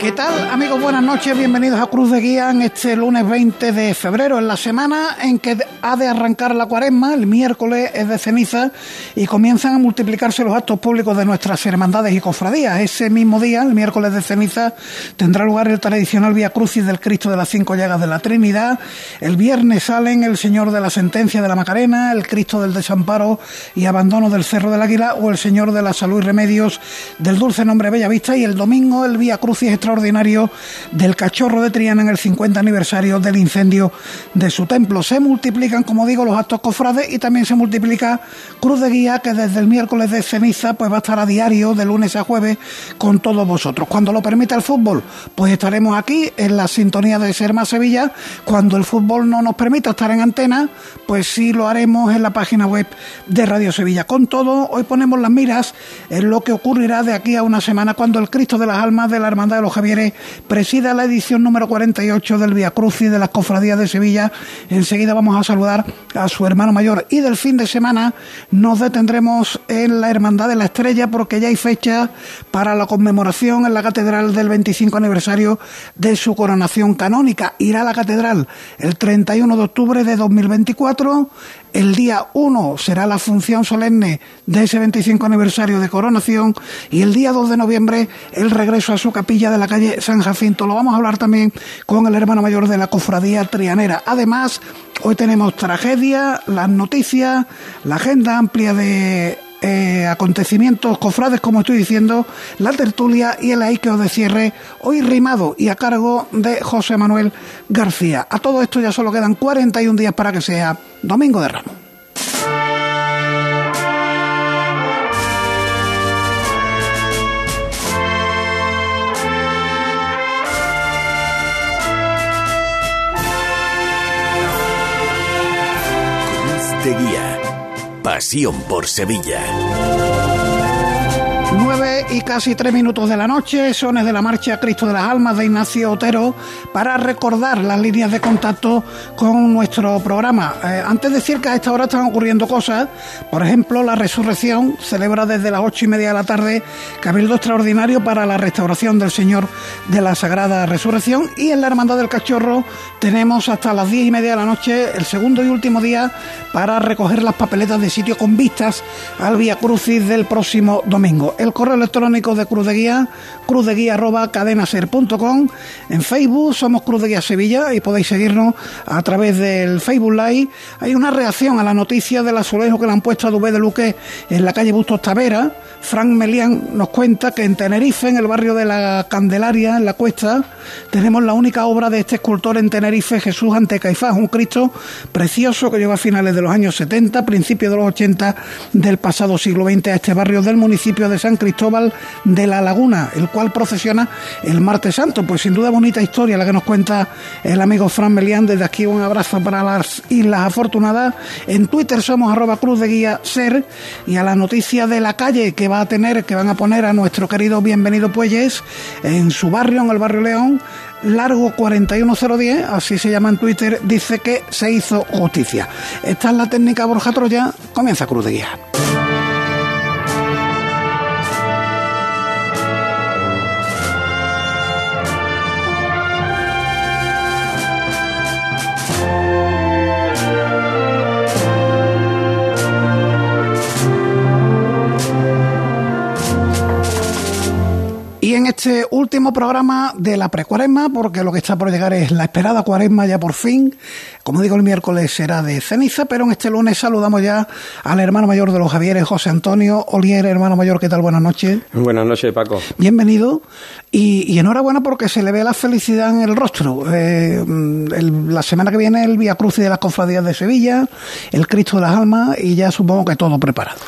¿Qué tal, amigos? Buenas noches, bienvenidos a Cruz de Guía en este lunes 20 de febrero, en la semana en que ha de arrancar la cuaresma, el miércoles es de ceniza y comienzan a multiplicarse los actos públicos de nuestras hermandades y cofradías. Ese mismo día, el miércoles de ceniza, tendrá lugar el tradicional Vía Crucis del Cristo de las Cinco Llagas de la Trinidad. El viernes salen el Señor de la Sentencia de la Macarena, el Cristo del Desamparo y Abandono del Cerro del Águila o el Señor de la Salud y Remedios del Dulce Nombre Bellavista y el domingo el Vía Crucis extraordinario del Cachorro de Triana en el 50 aniversario del incendio de su templo. Se multiplican, como digo, los actos cofrades y también se multiplica Cruz de Guía, que desde el miércoles de ceniza pues va a estar a diario, de lunes a jueves, con todos vosotros. Cuando lo permita el fútbol, pues estaremos aquí en la sintonía de Ser Más Sevilla. Cuando el fútbol no nos permita estar en antena, pues sí lo haremos en la página web de Radio Sevilla. Con todo, hoy ponemos las miras en lo que ocurrirá de aquí a una semana cuando el Cristo de las Almas de la Hermandad de los Javieres presida la edición número 48 del Via Crucis de las Cofradías de Sevilla. Enseguida vamos a saludar a su hermano mayor y del fin de semana nos detendremos en la Hermandad de la Estrella porque ya hay fecha para la conmemoración en la Catedral del 25 aniversario de su coronación canónica. Irá a la Catedral el 31 de octubre de 2024 el día 1 será la función solemne de ese 25 aniversario de coronación y el día 2 de noviembre el regreso a su capilla de la calle San Jacinto. Lo vamos a hablar también con el hermano mayor de la cofradía trianera. Además, hoy tenemos tragedia, las noticias, la agenda amplia de eh, acontecimientos cofrades, como estoy diciendo, la tertulia y el aiqueo de cierre, hoy rimado y a cargo de José Manuel García. A todo esto ya solo quedan 41 días para que sea Domingo de Ramos. De Guía. Pasión por Sevilla. Y casi tres minutos de la noche, sones de la marcha Cristo de las Almas de Ignacio Otero, para recordar las líneas de contacto con nuestro programa. Eh, antes de decir que a esta hora están ocurriendo cosas, por ejemplo, la resurrección celebra desde las ocho y media de la tarde Cabildo Extraordinario para la restauración del Señor de la Sagrada Resurrección. Y en la Hermandad del Cachorro tenemos hasta las diez y media de la noche el segundo y último día para recoger las papeletas de sitio con vistas al Vía Crucis del próximo domingo. El correo electrónico de Cruz de Guía, cruzdeguía arroba cadenaser.com. En Facebook somos Cruz de Guía Sevilla y podéis seguirnos a través del Facebook Live. Hay una reacción a la noticia del azulejo que le han puesto a Dubé de Luque en la calle Bustos Tavera. Frank Melián nos cuenta que en Tenerife, en el barrio de la Candelaria, en la cuesta, tenemos la única obra de este escultor en Tenerife, Jesús ante Caifás, un Cristo precioso que lleva a finales de los años 70, principios de los 80 del pasado siglo XX a este barrio del municipio de San Cristóbal de la Laguna, el cual procesiona el martes santo. Pues sin duda bonita historia la que nos cuenta el amigo Fran Melián. Desde aquí un abrazo para las Islas Afortunadas. En Twitter somos arroba cruz de guía ser y a la noticia de la calle que va a tener, que van a poner a nuestro querido Bienvenido Puelles en su barrio, en el barrio León, largo 41010, así se llama en Twitter, dice que se hizo justicia. Esta es la técnica Borja Troya, comienza Cruz de Guía. Este último programa de la precuaresma, porque lo que está por llegar es la esperada cuaresma ya por fin, como digo, el miércoles será de ceniza, pero en este lunes saludamos ya al hermano mayor de los Javieres, José Antonio Olier, hermano mayor, ¿qué tal? Buenas noches. Buenas noches, Paco. Bienvenido y, y enhorabuena porque se le ve la felicidad en el rostro. Eh, el- la semana que viene el Vía Crucis de las Cofradías de Sevilla, el Cristo de las Almas y ya supongo que todo preparado.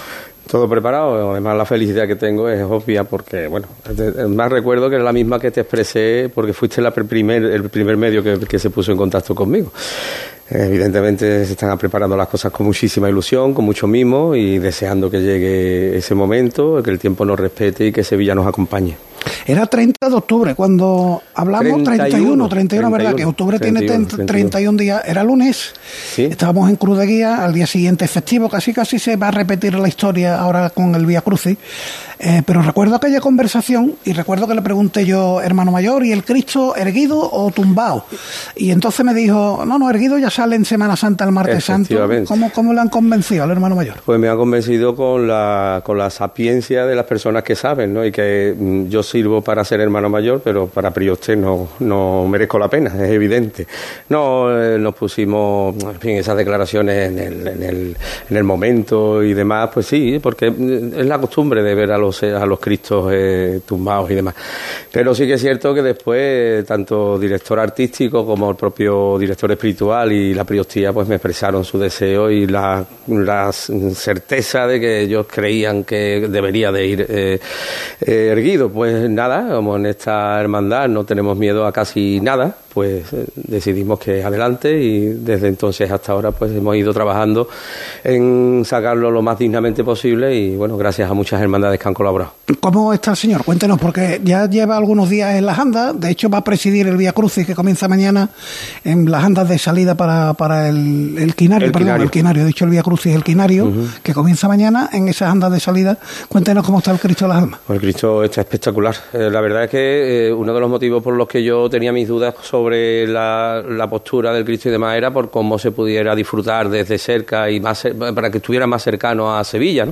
Todo preparado, además la felicidad que tengo es obvia porque, bueno, más recuerdo que es la misma que te expresé porque fuiste la pr- primer, el primer medio que se puso en contacto conmigo. Evidentemente se están preparando las cosas con muchísima ilusión, con mucho mimo y deseando que llegue ese momento, que el tiempo nos respete y que Sevilla nos acompañe. Era 30 de octubre, cuando hablamos 31, 31, ¿verdad? Que octubre tiene 31, días, era lunes, estábamos en Cruz de Guía, al día siguiente festivo, casi casi se va a repetir la historia ahora con el Vía Crucis, eh, pero recuerdo aquella conversación y recuerdo que le pregunté yo, hermano mayor, ¿y el Cristo erguido o tumbado? Y entonces me dijo, no, no, erguido ya sale en Semana Santa el martes santo. ¿Cómo, ¿Cómo le han convencido al hermano mayor? Pues me ha convencido con la, con la sapiencia de las personas que saben, ¿no? Y que mm, yo sirvo para ser hermano mayor, pero para Prioste no, no merezco la pena, es evidente. No, eh, nos pusimos, en fin, esas declaraciones en el, en, el, en el momento y demás, pues sí, porque es la costumbre de ver a los, a los cristos eh, tumbados y demás. Pero sí que es cierto que después, tanto director artístico como el propio director espiritual y la priostía, pues me expresaron su deseo y la, la certeza de que ellos creían que debería de ir eh, erguido. Pues nada, como en esta hermandad no tenemos miedo a casi nada, pues eh, decidimos que adelante y desde entonces hasta ahora pues hemos ido trabajando en sacarlo lo más dignamente posible y bueno, gracias a muchas hermandades que han colaborado. ¿Cómo está el señor? Cuéntenos, porque ya lleva algunos días en las andas, de hecho va a presidir el Vía Crucis que comienza mañana en las andas de salida para, para el, el Quinario, el perdón, Quinario. el Quinario, de hecho el Vía Crucis el Quinario, que comienza mañana en esas andas de salida. Cuéntenos cómo está el Cristo de las Almas. Pues el Cristo está espectacular. Eh, la verdad es que eh, uno de los motivos por los que yo tenía mis dudas sobre sobre la, postura del Cristo y demás era por cómo se pudiera disfrutar desde cerca y más para que estuviera más cercano a Sevilla.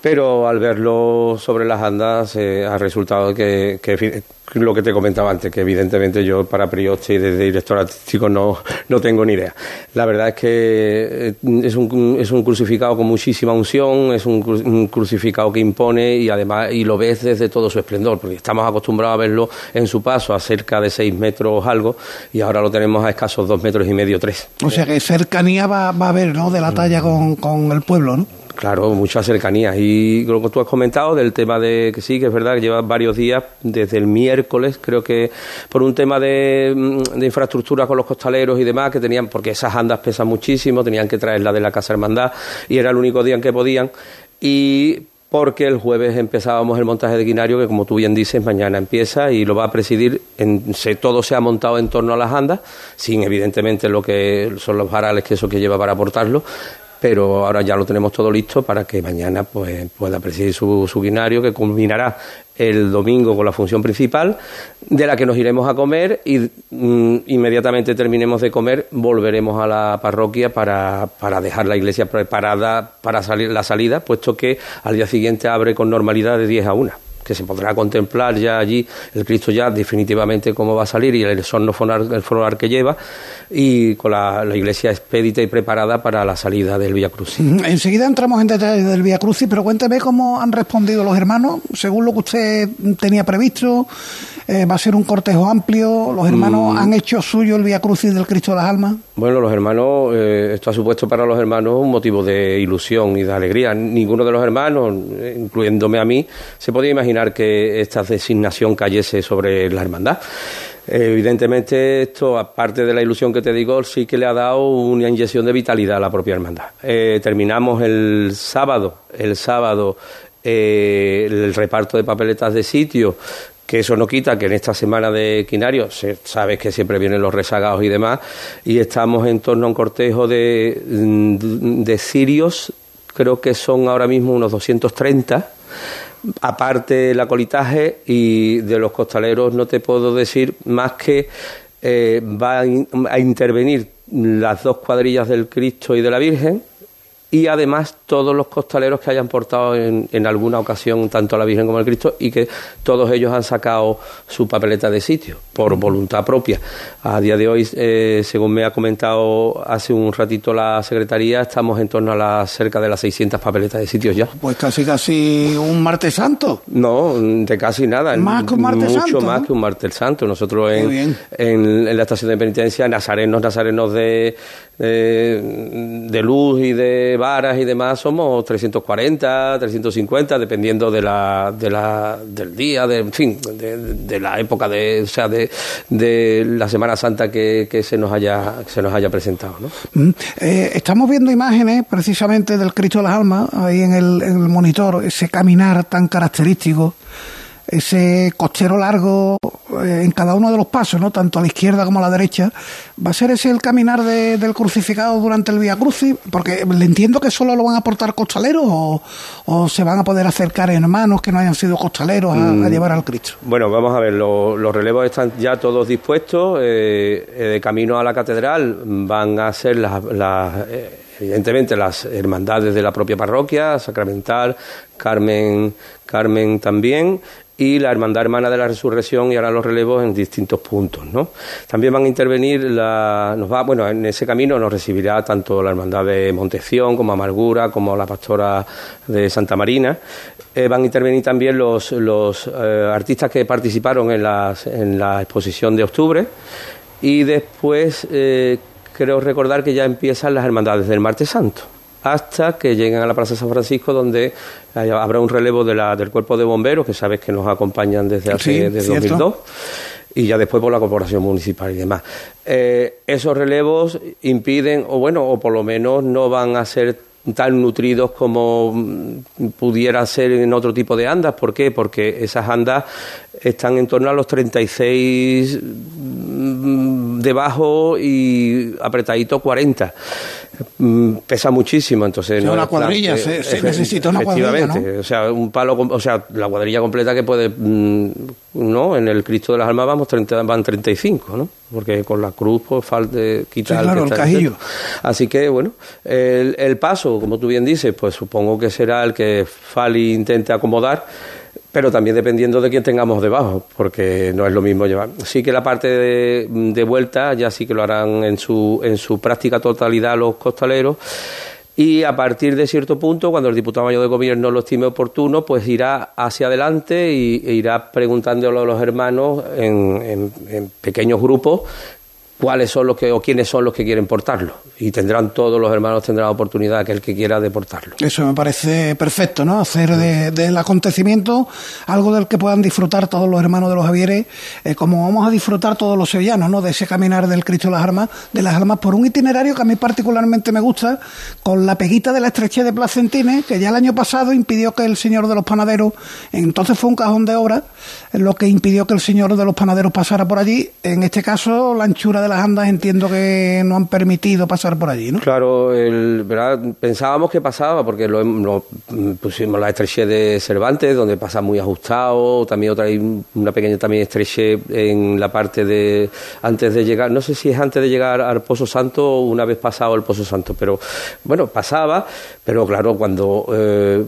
Pero al verlo sobre las andas eh, ha resultado que, que lo que te comentaba antes, que evidentemente yo para Prioste y desde director artístico no, no tengo ni idea. La verdad es que eh, es un, es un crucificado con muchísima unción, es un, crucificado que impone y además y lo ves desde todo su esplendor, porque estamos acostumbrados a verlo en su paso a cerca de seis metros algo y ahora lo tenemos a escasos dos metros y medio, tres. O sea que cercanía va, va a haber, ¿no? De la talla con, con el pueblo, ¿no? Claro, mucha cercanía. Y lo que tú has comentado del tema de que sí, que es verdad que lleva varios días, desde el miércoles, creo que por un tema de, mm, de, infraestructura con los costaleros y demás, que tenían, porque esas andas pesan muchísimo, tenían que traerla de la Casa Hermandad y era el único día en que podían. Y porque el jueves empezábamos el montaje de Quinario, que como tú bien dices, mañana empieza y lo va a presidir, en, se, todo se ha montado en torno a las andas, sin evidentemente lo que son los varales que eso que lleva para aportarlo, pero ahora ya lo tenemos todo listo para que mañana pues, pueda presidir su, su que culminará el domingo con la función principal, de la que nos iremos a comer y mm, inmediatamente terminemos de comer volveremos a la parroquia para, para dejar la iglesia preparada para salir la salida, puesto que al día siguiente abre con normalidad de 10 a 1 que se podrá contemplar ya allí el Cristo ya definitivamente cómo va a salir y el sonno floral que lleva y con la, iglesia expedita y preparada para la salida del Vía Crucis. Enseguida entramos en detalles del Vía Crucis, pero cuénteme cómo han respondido los hermanos, según lo que usted tenía previsto, eh, va a ser un cortejo amplio, los hermanos mm. han hecho suyo el Vía Crucis del Cristo de las Almas. Bueno, los hermanos, eh, esto ha supuesto para los hermanos un motivo de ilusión y de alegría. Ninguno de los hermanos, incluyéndome a mí, se podía imaginar que esta designación cayese sobre la hermandad. Evidentemente esto, aparte de la ilusión que te digo, sí que le ha dado una inyección de vitalidad a la propia hermandad. Eh, terminamos el sábado, el sábado eh, el reparto de papeletas de sitio que eso no quita que en esta semana de Quinario, sabes que siempre vienen los rezagados y demás, y estamos en torno a un cortejo de, de sirios, creo que son ahora mismo unos 230, aparte la colitaje y de los costaleros no te puedo decir más que eh, va a intervenir las dos cuadrillas del Cristo y de la Virgen, y además todos los costaleros que hayan portado en, en, alguna ocasión tanto a la Virgen como al Cristo y que todos ellos han sacado su papeleta de sitio por voluntad propia. A día de hoy, eh, según me ha comentado hace un ratito la Secretaría, estamos en torno a la, cerca de las 600 papeletas de sitios ya. Pues casi casi un martes santo. No, de casi nada. Más que un martes Mucho santo. Mucho más que un martes santo. Nosotros en, en, la estación de penitencia, nazarenos, nazarenos de, de, de luz y de varas y demás somos 340, 350, dependiendo de la, de la, del día, de, en fin, de, de la época de, o sea, de, de la Semana Santa que, que se nos haya, se nos haya presentado. ¿no? Mm. Eh, estamos viendo imágenes precisamente del Cristo de las Almas ahí en el, en el monitor, ese caminar tan característico ese cochero largo eh, en cada uno de los pasos, ¿no? Tanto a la izquierda como a la derecha. ¿Va a ser ese el caminar del crucificado durante el Vía Crucis? Porque le entiendo que solo lo van a aportar costaleros o, se van a poder acercar hermanos que no hayan sido costaleros a, mm. llevar al Cristo. Bueno, vamos a ver, los relevos están ya todos dispuestos. Eh, eh, de camino a la catedral van a ser las evidentemente las hermandades de la propia parroquia, Sacramental, Carmen, Carmen también, y la Hermandad Hermana de la Resurrección y ahora los relevos en distintos puntos. ¿no? También van a intervenir, la, nos va, bueno, en ese camino nos recibirá tanto la Hermandad de Montección como Amargura, como la Pastora de Santa Marina. Eh, van a intervenir también los, los eh, artistas que participaron en, las, en la exposición de octubre y después eh, creo recordar que ya empiezan las hermandades del Martes Santo hasta que lleguen a la Plaza San Francisco, donde habrá un relevo de la, del cuerpo de bomberos, que sabes que nos acompañan desde hace desde 2002 y ya después por la corporación municipal y demás. Eh, esos relevos impiden, o bueno, o por lo menos no van a ser tan nutridos como mm, pudiera ser en otro tipo de andas. ¿Por qué? Porque esas andas están en torno a los 36 mm, debajo y apretadito 40. Mm, pesa muchísimo, entonces... una cuadrilla, se, necesita una cuadrilla, o sea, un palo, o sea, la cuadrilla completa que puede, ¿no? En el Cristo de las Almas vamos 30, van 35, ¿no? Porque con la cruz pues falta quitar el, cajillo. Así que, bueno, el, el paso, como tú bien dices, pues supongo que será el que Fali intente acomodar pero también dependiendo de quién tengamos debajo, porque no es lo mismo llevar. Sí que la parte de, vuelta ya sí que lo harán en su, en su práctica totalidad los costaleros. Y a partir de cierto punto, cuando el diputado mayor de gobierno lo estime oportuno, pues irá hacia adelante e irá preguntándolo a los hermanos en pequeños grupos cuáles son los que o quiénes son los que quieren portarlo y tendrán todos los hermanos tendrán la oportunidad que el que quiera de portarlo. Eso me parece perfecto, ¿no? Hacer del acontecimiento algo del que puedan disfrutar todos los hermanos de los Javieres, eh, como vamos a disfrutar todos los sevillanos, ¿no? De ese caminar del Cristo de las Armas, de las Almas por un itinerario que a mí particularmente me gusta, con la peguita de la estrechez de Placentines, que ya el año pasado impidió que el señor de los panaderos, entonces fue un cajón de obra, lo que impidió que el señor de los panaderos pasara por allí. En este caso, la anchura de las andas entiendo que no han permitido pasar por allí, ¿no? Claro, el, ¿verdad? pensábamos que pasaba porque lo, pusimos la estrechez de Cervantes, donde pasa muy ajustado, también otra una pequeña también estrechez en la parte de antes de llegar, no sé si es antes de llegar al Pozo Santo o una vez pasado el Pozo Santo, pero bueno, pasaba, pero claro, cuando eh,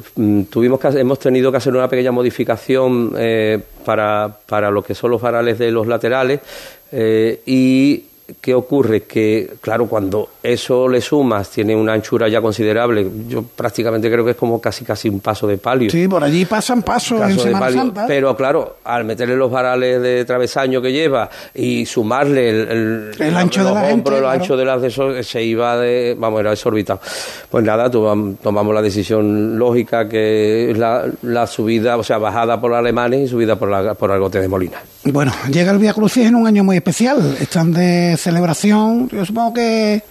tuvimos que hemos tenido que hacer una pequeña modificación eh, para, para lo que son los varales de los laterales eh, y ¿qué ocurre? Que, claro, cuando eso le sumas, tiene una anchura ya considerable, yo prácticamente creo que es como casi casi un paso de palio. Sí, por allí pasan pasos en Semana Santa. Pero claro, al meterle los varales de travesaño que lleva y sumarle el, el, ancho de la el ancho de las de se iba de, vamos, era desorbitado. Pues nada, tomamos la decisión lógica que es la, la subida, o sea, bajada por alemanes y subida por, la, por Argote de Molina. Bueno, llega el Vía Crucis en un año muy especial. Están de celebración, yo supongo que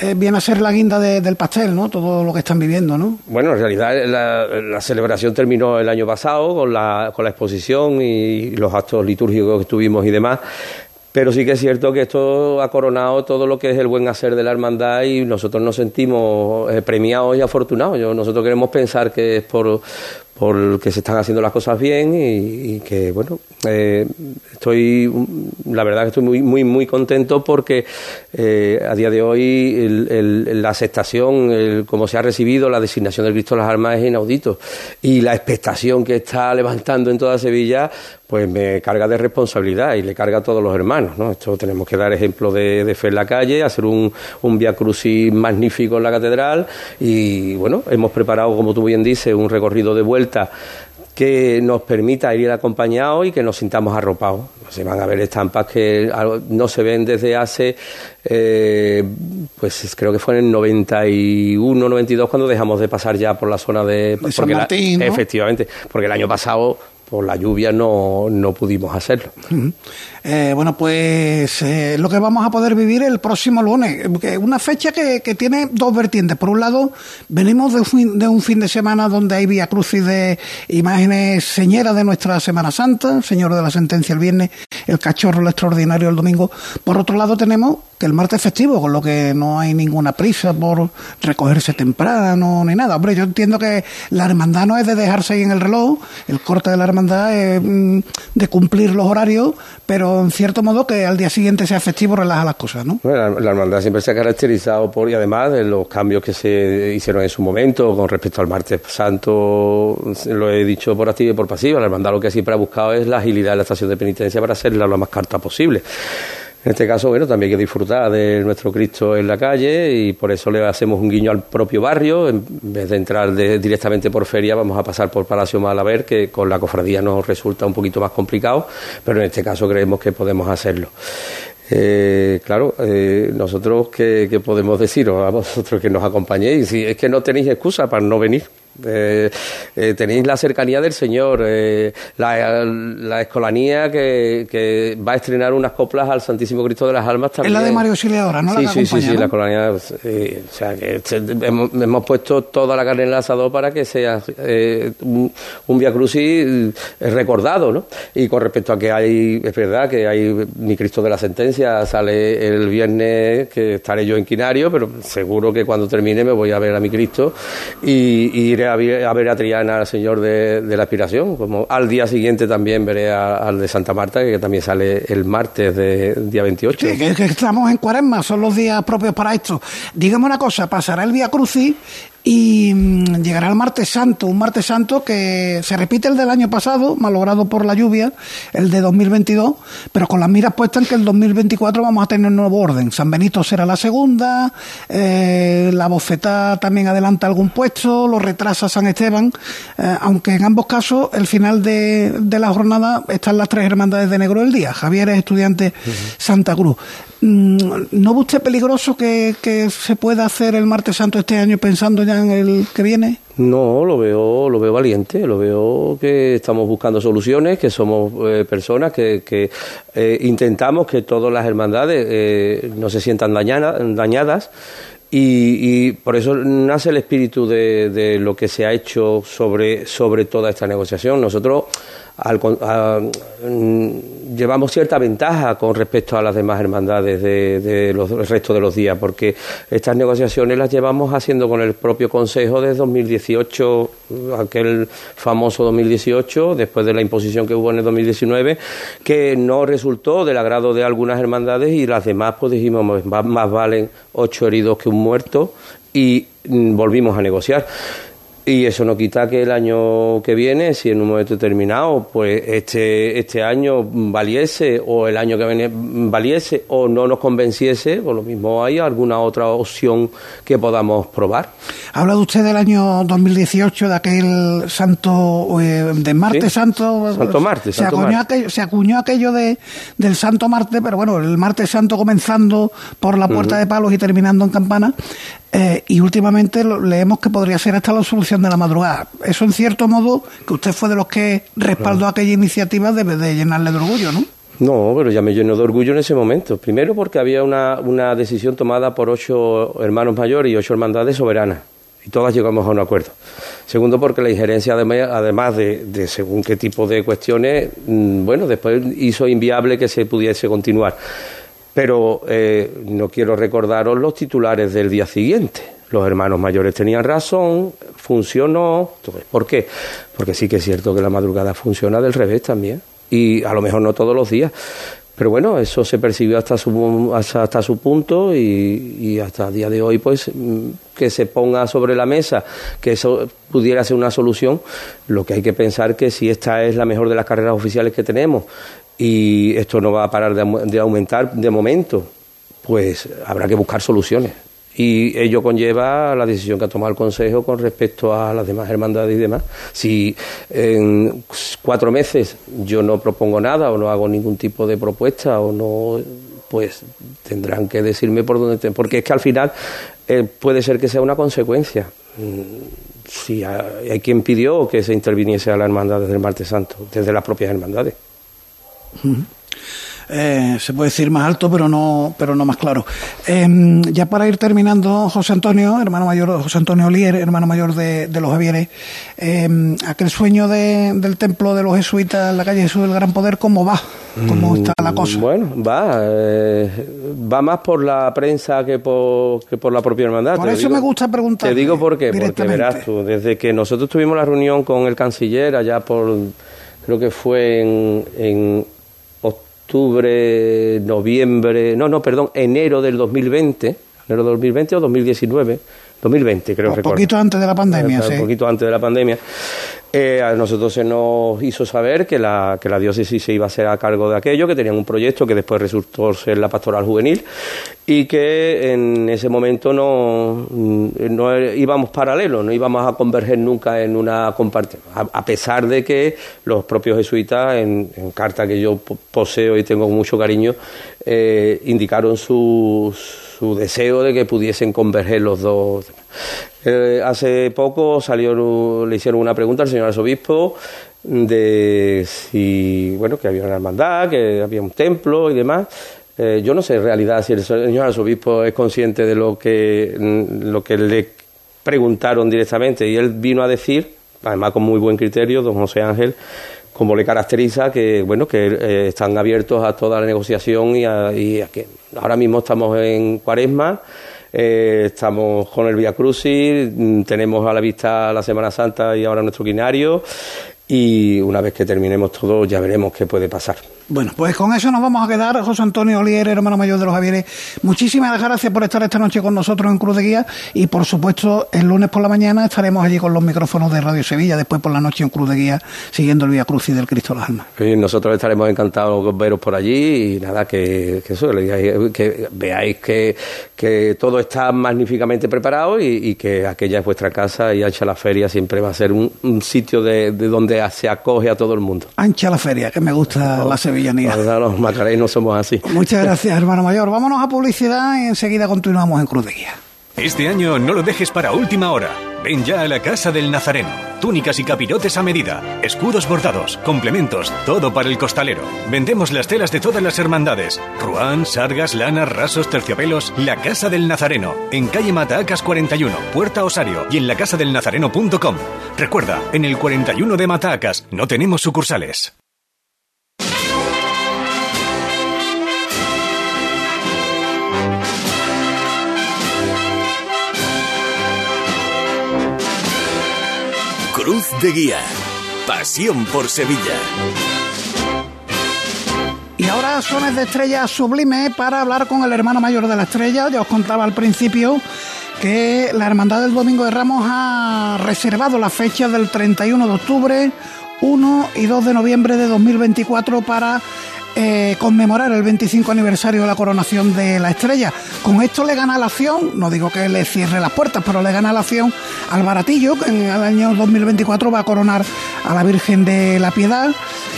eh, viene a ser la guinda del pastel, ¿no? Todo lo que están viviendo, ¿no? Bueno, en realidad la, celebración terminó el año pasado con la, con la exposición y los actos litúrgicos que tuvimos y demás. Pero sí que es cierto que esto ha coronado todo lo que es el buen hacer de la hermandad y nosotros nos sentimos eh, premiados y afortunados. Yo, nosotros queremos pensar que es por, por que se están haciendo las cosas bien y, que bueno eh, estoy la verdad que estoy muy muy muy contento porque eh, a día de hoy la aceptación el, como se ha recibido la designación del Cristo de las Armas es inaudito y la expectación que está levantando en toda Sevilla pues me carga de responsabilidad y le carga a todos los hermanos ¿no? esto tenemos que dar ejemplo de, fe en la calle hacer un, un via crucis magnífico en la catedral y bueno hemos preparado como tú bien dices un recorrido de vuelta que nos permita ir acompañados y que nos sintamos arropados. Se van a ver estampas que no se ven desde hace, eh, pues creo que fue en el 91, 92 cuando dejamos de pasar ya por la zona de... San Martín, Efectivamente, porque el año pasado por la lluvia no, no pudimos hacerlo. Eh, bueno, pues eh, lo que vamos a poder vivir el próximo lunes, una fecha que, que tiene dos vertientes. Por un lado, venimos de un fin de, un fin de semana donde hay vía crucis de imágenes señeras de nuestra Semana Santa, Señor de la Sentencia el viernes, el cachorro el extraordinario el domingo. Por otro lado, tenemos que el martes es festivo, con lo que no hay ninguna prisa por recogerse temprano ni nada. Hombre, yo entiendo que la hermandad no es de dejarse ahí en el reloj, el corte de la hermandad es mm, de cumplir los horarios, pero en cierto modo que al día siguiente sea festivo relaja las cosas, ¿no? Bueno, la, hermandad siempre se ha caracterizado por, y además de los cambios que se hicieron en su momento con respecto al martes santo, lo he dicho por activa y por pasiva, la hermandad lo que siempre ha buscado es la agilidad de la estación de penitencia para hacerla lo más carta posible. En este caso, bueno, también hay que disfrutar de nuestro Cristo en la calle y por eso le hacemos un guiño al propio barrio. En vez de entrar directamente por feria, vamos a pasar por Palacio Malaver, que con la cofradía nos resulta un poquito más complicado, pero en este caso creemos que podemos hacerlo. Eh, claro, eh, nosotros, ¿qué, ¿qué, podemos deciros a vosotros que nos acompañéis? Si es que no tenéis excusa para no venir. Eh, eh, tenéis la cercanía del Señor, eh, la, escolanía que, va a estrenar unas coplas al Santísimo Cristo de las Almas también. Es la de Mario Auxiliadora, ¿no? Sí, sí, sí, sí, la escolanía. o sea, que hemos, puesto toda la carne en el asador para que sea un, un Via Crucis recordado, ¿no? Y con respecto a que hay, es verdad que hay mi Cristo de la Sentencia, sale el viernes que estaré yo en Quinario, pero seguro que cuando termine me voy a ver a mi Cristo y, y iré a, ver a Triana, al Señor de, la Aspiración. Como al día siguiente también veré al de Santa Marta, que también sale el martes de día 28. Sí, que, estamos en cuaresma, son los días propios para esto. Dígame una cosa, pasará el Vía Crucis y mm, llegará el martes santo, un martes santo que se repite el del año pasado, malogrado por la lluvia, el de 2022, pero con las miras puestas en que el 2024 vamos a tener un nuevo orden. San Benito será la segunda, eh, la bofeta también adelanta algún puesto, lo retrasa San Esteban, eh, aunque en ambos casos el final de, la jornada están las tres hermandades de negro del día. Javier es estudiante Santa Cruz. Mm, ¿No ve usted peligroso que, se pueda hacer el martes santo este año pensando ya el que viene? No, lo veo, lo veo valiente, lo veo que estamos buscando soluciones, que somos eh, personas que, eh, intentamos que todas las hermandades eh, no se sientan dañadas y, por eso nace el espíritu de, de, lo que se ha hecho sobre, sobre toda esta negociación. Nosotros al, mm, llevamos cierta ventaja con respecto a las demás hermandades de, los resto de los días, porque estas negociaciones las llevamos haciendo con el propio Consejo desde 2018, aquel famoso 2018, después de la imposición que hubo en el 2019, que no resultó del agrado de algunas hermandades y las demás, pues dijimos, más, más valen ocho heridos que un muerto y mm, volvimos a negociar. Y eso no quita que el año que viene, si en un momento determinado, pues este, este año valiese o el año que viene valiese o no nos convenciese, por pues lo mismo hay alguna otra opción que podamos probar. Ha hablado usted del año 2018, de aquel santo, eh, de Marte Santo. Santo Marte, se, acuñó Aquello, se acuñó aquello de, del Santo Marte, pero bueno, el Marte Santo comenzando por la Puerta de Palos y terminando en Campana. Eh, y últimamente leemos que podría ser hasta la solución de la madrugada. Eso, en cierto modo, que usted fue de los que respaldó aquella iniciativa, debe de llenarle de orgullo, ¿no? No, pero ya me llenó de orgullo en ese momento. Primero porque había una, una decisión tomada por ocho hermanos mayores y ocho hermandades soberanas. Y todas llegamos a un acuerdo. Segundo, porque la injerencia, además de, de según qué tipo de cuestiones, mm, bueno, después hizo inviable que se pudiese continuar. Pero eh, no quiero recordaros los titulares del día siguiente. Los hermanos mayores tenían razón, funcionó. ¿Por qué? Porque sí que es cierto que la madrugada funciona del revés también. Y a lo mejor no todos los días. Pero bueno, eso se percibió hasta su, hasta, su punto y, y, hasta el día de hoy, pues mm, que se ponga sobre la mesa que eso pudiera ser una solución. Lo que hay que pensar que si esta es la mejor de las carreras oficiales que tenemos y esto no va a parar de, aumentar de momento, pues habrá que buscar soluciones. Y ello conlleva la decisión que ha tomado el Consejo con respecto a las demás hermandades y demás. Si en cuatro meses yo no propongo nada o no hago ningún tipo de propuesta o no, pues tendrán que decirme por dónde, porque es que al final eh, puede ser que sea una consecuencia. Mm, si hay, quien pidió que se interviniese a la hermandad desde el martes santo, desde las propias hermandades. Eh, se puede decir más alto, pero no, pero no más claro. Em, ya para ir terminando, José Antonio, hermano mayor, José Antonio Olier, hermano mayor de, los Javieres, em, aquel sueño del templo de los jesuitas en la calle Jesús del Gran Poder, ¿cómo va? ¿Cómo está la cosa? Bueno, va, eh, va más por la prensa que por, que por la propia hermandad. Por eso me gusta preguntar. Te digo por qué, porque verás tú, desde que nosotros tuvimos la reunión con el canciller allá por, creo que fue en octubre, noviembre, no, no, perdón, enero del 2020, enero del 2020 o 2019, 2020 creo que Un poquito antes de la pandemia, sí. Un poquito antes de la pandemia. Eh, a nosotros se nos hizo saber que la, que la diócesis se iba a hacer a cargo de aquello, que tenían un proyecto que después resultó ser la pastoral juvenil y que en ese momento no, no íbamos paralelos, no íbamos a converger nunca en una compartida, a, pesar de que los propios jesuitas, en, carta que yo poseo y tengo mucho cariño, eh, indicaron su, su deseo de que pudiesen converger los dos. Eh, hace poco salió, le hicieron una pregunta al señor arzobispo de si, bueno, que había una hermandad, que había un templo y demás. Eh, yo no sé en realidad si el señor arzobispo es consciente de lo que, mm, lo que le preguntaron directamente y él vino a decir, además con muy buen criterio, don José Ángel, como le caracteriza que bueno que eh, están abiertos a toda la negociación y y a que ahora mismo estamos en cuaresma eh, estamos con el Via Crucis, mm, tenemos a la vista la Semana Santa y ahora nuestro quinario y una vez que terminemos todo ya veremos qué puede pasar. Bueno, pues con eso nos vamos a quedar. José Antonio Olier, hermano mayor de los Javieres, muchísimas gracias por estar esta noche con nosotros en Cruz de Guía y por supuesto el lunes por la mañana estaremos allí con los micrófonos de Radio Sevilla, después por la noche en Cruz de Guía siguiendo el Vía Cruz y del Cristo de las Almas. nosotros estaremos encantados de veros por allí y nada, que, eso, que veáis que, que todo está magníficamente preparado y, que aquella es vuestra casa y Ancha la Feria siempre va a ser un, sitio de, donde se acoge a todo el mundo. Ancha la Feria, que me gusta la Sevilla los macareinos somos así. Muchas gracias, hermano mayor. Vámonos a publicidad y enseguida continuamos en Cruz de Guía. Este año no lo dejes para última hora. Ven ya a la Casa del Nazareno. Túnicas y capirotes a medida, escudos bordados, complementos, todo para el costalero. Vendemos las telas de todas las hermandades. Ruán, sargas, lanas, rasos, terciopelos. La Casa del Nazareno. En calle Matacas 41, Puerta Osario y en lacasadelnazareno.com. Recuerda, en el 41 de Matacas no tenemos sucursales. De Guía. Pasión por Sevilla. Y ahora sones de estrella sublime para hablar con el hermano mayor de la estrella. Ya os contaba al principio que la Hermandad del Domingo de Ramos ha reservado la fecha del 31 de octubre, 1 y 2 de noviembre de 2024 para eh, conmemorar el 25 aniversario de la coronación de la estrella. Con esto le gana la acción, no digo que le cierre las puertas, pero le gana la acción al baratillo, que en el año 2024 va a coronar a la Virgen de la Piedad.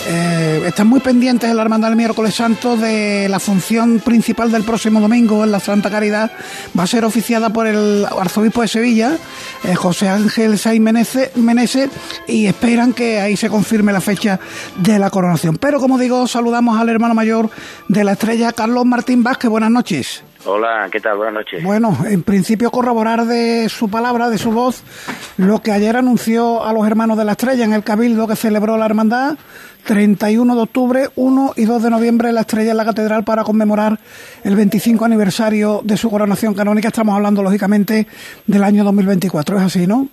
Eh, están muy pendientes en la Hermandad del Miércoles Santo de la función principal del próximo domingo en la Santa Caridad. Va a ser oficiada por el arzobispo de Sevilla, eh, José Ángel Saiz Menese, y esperan que ahí se confirme la fecha de la coronación. Pero como digo, saludamos hermano mayor de la estrella, Carlos Martín Vázquez. Buenas noches. Hola, ¿qué tal? Buenas noches. Bueno, en principio corroborar de su palabra, de su voz, lo que ayer anunció a los hermanos de la estrella en el cabildo que celebró la hermandad, 31 de octubre, 1 y 2 de noviembre la estrella en la catedral para conmemorar el 25 aniversario de su coronación canónica. Estamos hablando, lógicamente, del año 2024. ¿Es así, no?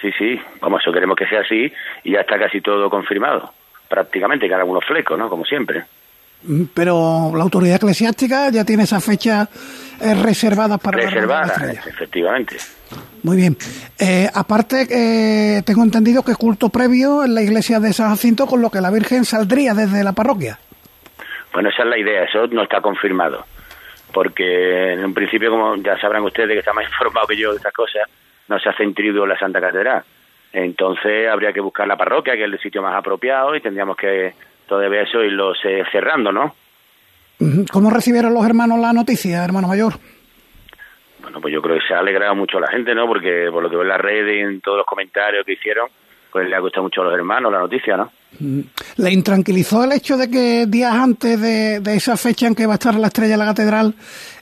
Sí, sí, vamos, eso queremos que sea así y ya está casi todo confirmado prácticamente, que algunos flecos, ¿no? Como siempre. Mm, pero la autoridad eclesiástica ya tiene esa fecha eh, reservada para reservada, efectivamente. Muy bien. Eh, aparte, eh, tengo entendido que culto previo en la iglesia de San Jacinto, con lo que la Virgen saldría desde la parroquia. Bueno, esa es la idea, eso no está confirmado. Porque en un principio, como ya sabrán ustedes que está más informado que yo de estas cosas, no se hace en la Santa Catedral. Entonces habría que buscar la parroquia, que es el sitio más apropiado, y tendríamos que todavía eso irlo cerrando, ¿no? ¿Cómo recibieron los hermanos la noticia, hermano mayor? Bueno, pues yo creo que se ha alegrado mucho a la gente, ¿no? Porque por lo que veo en las redes y en todos los comentarios que hicieron, pues le ha gustado mucho a los hermanos la noticia, ¿no? ¿Le intranquilizó el hecho de que días antes de, esa fecha en que va a estar la estrella en la catedral,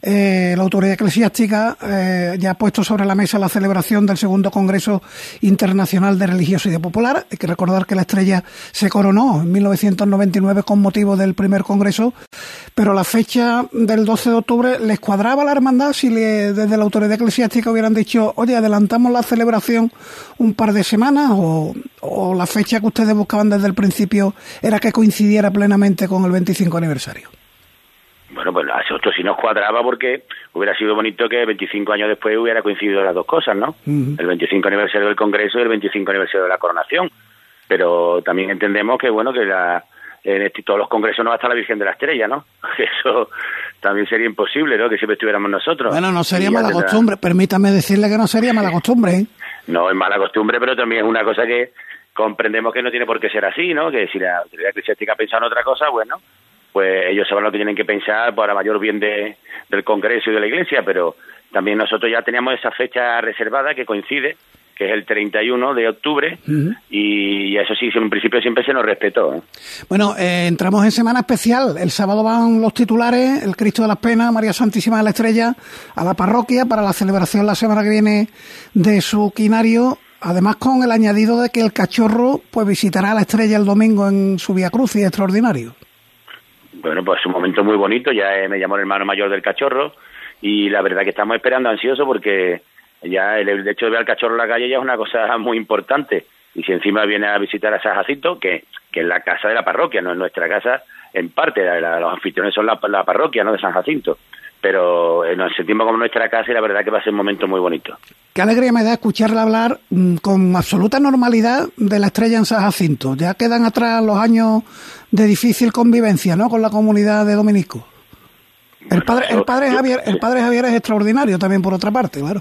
eh, la autoridad eclesiástica eh, ya ha puesto sobre la mesa la celebración del segundo Congreso Internacional de Religiosidad Popular? Hay que recordar que la estrella se coronó en 1999 con motivo del primer Congreso, pero la fecha del 12 de octubre les cuadraba la hermandad si desde la autoridad eclesiástica hubieran dicho, oye, adelantamos la celebración un par de semanas o, o la fecha que ustedes buscaban desde el principio era que coincidiera plenamente con el 25 aniversario. Bueno, pues a nosotros sí nos cuadraba porque hubiera sido bonito que 25 años después hubiera coincidido las dos cosas, ¿no? El 25 aniversario del Congreso y el 25 aniversario de la coronación. Pero también entendemos que, bueno, que la, en este, todos los congresos no va a estar la Virgen de la Estrella, ¿no? Eso también sería imposible, ¿no? Que siempre estuviéramos nosotros. Bueno, no sería mala costumbre, permítame decirle que no sería mala costumbre, ¿eh? No, es mala costumbre, pero también es una cosa que comprendemos que no tiene por qué ser así, ¿no? Que si la autoridad eclesiástica ha en otra cosa, bueno, pues ellos saben lo que tienen que pensar para mayor bien de, del Congreso y de la Iglesia, pero también nosotros ya teníamos esa fecha reservada que coincide, que es el 31 de octubre, y eso sí, en un principio siempre se nos respetó. ¿eh? Bueno, eh, entramos en semana especial. El sábado van los titulares, el Cristo de las Penas, María Santísima de la Estrella, a la parroquia para la celebración la semana que viene de su quinario Además, con el añadido de que el cachorro pues visitará a la estrella el domingo en su Vía Cruz y extraordinario. Bueno, pues es un momento muy bonito. Ya eh, me llamó el hermano mayor del cachorro y la verdad que estamos esperando ansioso porque ya el, hecho de ver al cachorro en la calle ya es una cosa muy importante. Y si encima viene a visitar a San Jacinto, que, que es la casa de la parroquia, no es nuestra casa, en parte, los anfitriones son la, la parroquia no de San Jacinto pero nos sentimos como nuestra casa y la verdad que va a ser un momento muy bonito. Qué alegría me da escucharle hablar mm, con absoluta normalidad de la estrella en San Jacinto. Ya quedan atrás los años de difícil convivencia, ¿no? Con la comunidad de Dominico. El padre, el padre Javier, el padre Javier es extraordinario también por otra parte, claro.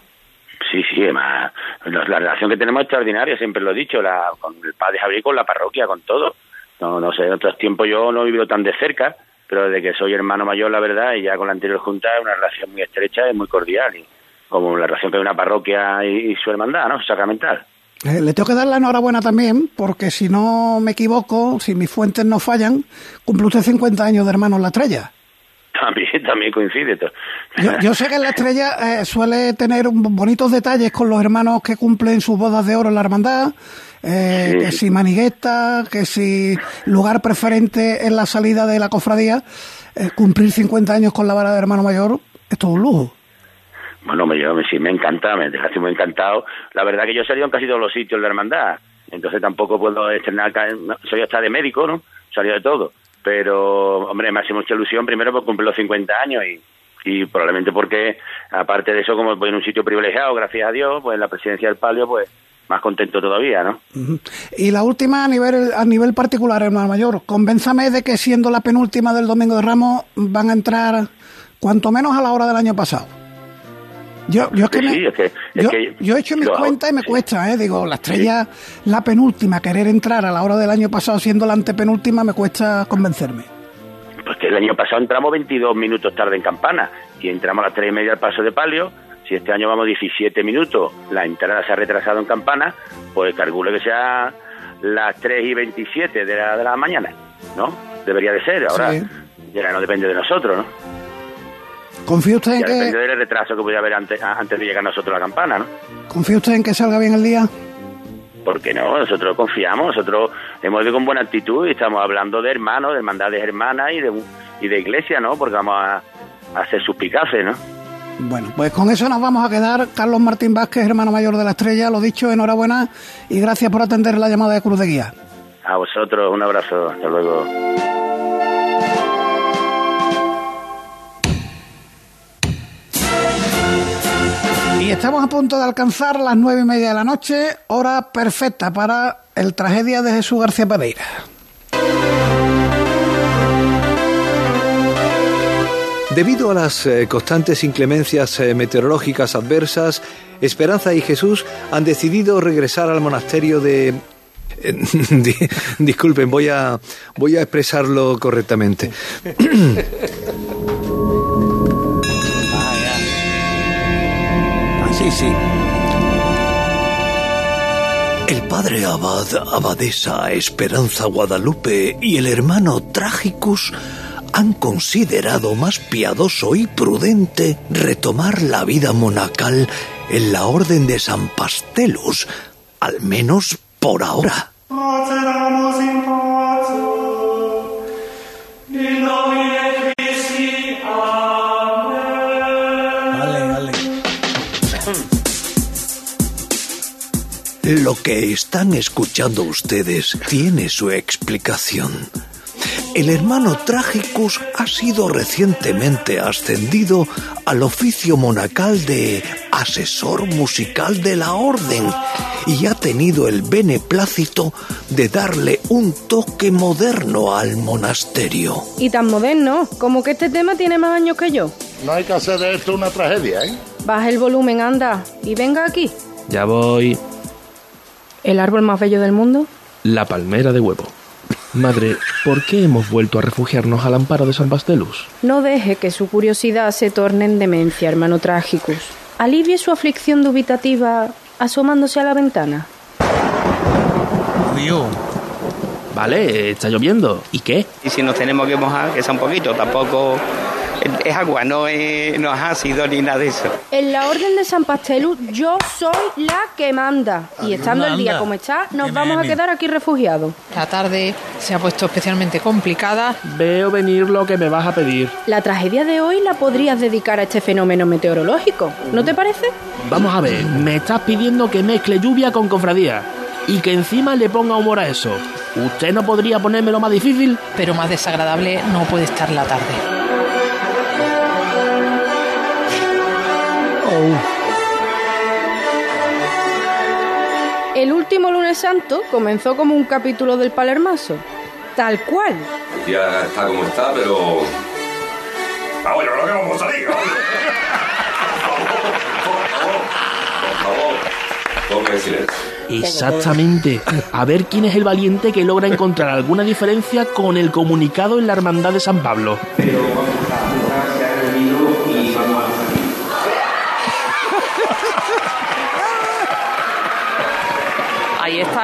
Sí, sí, además la relación que tenemos es extraordinaria, siempre lo he dicho, la, con el padre Javier, con la parroquia, con todo. No, no sé, en otros tiempos yo no he vivido tan de cerca, pero desde que soy hermano mayor, la verdad, y ya con la anterior junta, es una relación muy estrecha y muy cordial, y como la relación que hay una parroquia y, su hermandad, ¿no? Sacramental. Eh, le tengo que dar la enhorabuena también, porque si no me equivoco, si mis fuentes no fallan, cumple usted 50 años de hermano en la estrella. También, también coincide. Yo, sé que en la estrella eh, suele tener bonitos detalles con los hermanos que cumplen sus bodas de oro en la hermandad, eh, que si manigueta, que si lugar preferente en la salida de la cofradía, eh, cumplir 50 años con la vara de hermano mayor es todo un lujo. Bueno, me, yo, sí, me encanta, me dejaste muy encantado. La verdad que yo he salido en casi todos los sitios de la hermandad, entonces tampoco puedo estrenar, soy hasta de médico, ¿no? Salió de todo. Pero, hombre, me hace mucha ilusión primero por cumplir los 50 años y, y probablemente porque, aparte de eso, como voy en un sitio privilegiado, gracias a Dios, pues la presidencia del palio, pues más contento todavía, ¿no? Y la última a nivel a nivel particular, hermano mayor, convénzame de que siendo la penúltima del Domingo de Ramos van a entrar cuanto menos a la hora del año pasado. Yo, yo, que, yo, he hecho mis cuentas y me cuesta, ¿eh? Digo, la estrella, la penúltima, querer entrar a la hora del año pasado siendo la antepenúltima, me cuesta convencerme. Pues que el año pasado entramos 22 minutos tarde en campana y entramos a las 3 y media al paso de palio si este año vamos 17 minutos, la entrada se ha retrasado en campana, pues calculo que sea las 3 y 27 de la, de la mañana, ¿no? Debería de ser, ahora ya no depende de nosotros, ¿no? ¿Confía usted en que...? Depende del retraso que pudiera haber antes, antes de llegar nosotros a la campana, ¿no? ¿Confía usted en que salga bien el día? Porque no, nosotros confiamos, nosotros hemos ido con buena actitud y estamos hablando de hermanos, de hermandades hermanas y de, y de iglesia, ¿no? Porque vamos a, a hacer suspicaces, ¿no? Bueno, pues con eso nos vamos a quedar. Carlos Martín Vázquez, hermano mayor de la estrella, lo dicho, enhorabuena y gracias por atender la llamada de Cruz de Guía. A vosotros, un abrazo, hasta luego. Y estamos a punto de alcanzar las nueve y media de la noche, hora perfecta para el tragedia de Jesús García Pereira. Debido a las eh, constantes inclemencias eh, meteorológicas adversas, Esperanza y Jesús han decidido regresar al monasterio de eh, disculpen, voy a, voy a expresarlo correctamente. Sí, sí. El padre abad, abadesa Esperanza Guadalupe y el hermano Trágicus han considerado más piadoso y prudente retomar la vida monacal en la orden de San Pastelus, al menos por ahora. Lo que están escuchando ustedes tiene su explicación. El hermano Tragicus ha sido recientemente ascendido al oficio monacal de asesor musical de la orden y ha tenido el beneplácito de darle un toque moderno al monasterio. Y tan moderno, como que este tema tiene más años que yo. No hay que hacer de esto una tragedia, ¿eh? Baja el volumen, anda, y venga aquí. Ya voy. ¿El árbol más bello del mundo? La palmera de huevo. Madre, ¿por qué hemos vuelto a refugiarnos al amparo de San Bastelus? No deje que su curiosidad se torne en demencia, hermano Trágicus. Alivie su aflicción dubitativa asomándose a la ventana. Río. Vale, está lloviendo. ¿Y qué? Y si nos tenemos que mojar, que sea un poquito, tampoco es agua, no es, no es ácido ni nada de eso. En la orden de San Pastelus yo soy la que manda. Y estando el día como está, nos vamos a quedar aquí refugiados. La tarde se ha puesto especialmente complicada. Veo venir lo que me vas a pedir. La tragedia de hoy la podrías dedicar a este fenómeno meteorológico, ¿no te parece? Vamos a ver, me estás pidiendo que mezcle lluvia con cofradía y que encima le ponga humor a eso. ¿Usted no podría ponérmelo más difícil? Pero más desagradable no puede estar la tarde. El último lunes santo comenzó como un capítulo del Palermaso, tal cual. Ya está como está, pero... Ah, bueno, no que vamos a salir. Por favor, silencio. Exactamente. A ver quién es el valiente que logra encontrar alguna diferencia con el comunicado en la Hermandad de San Pablo. Pero vamos a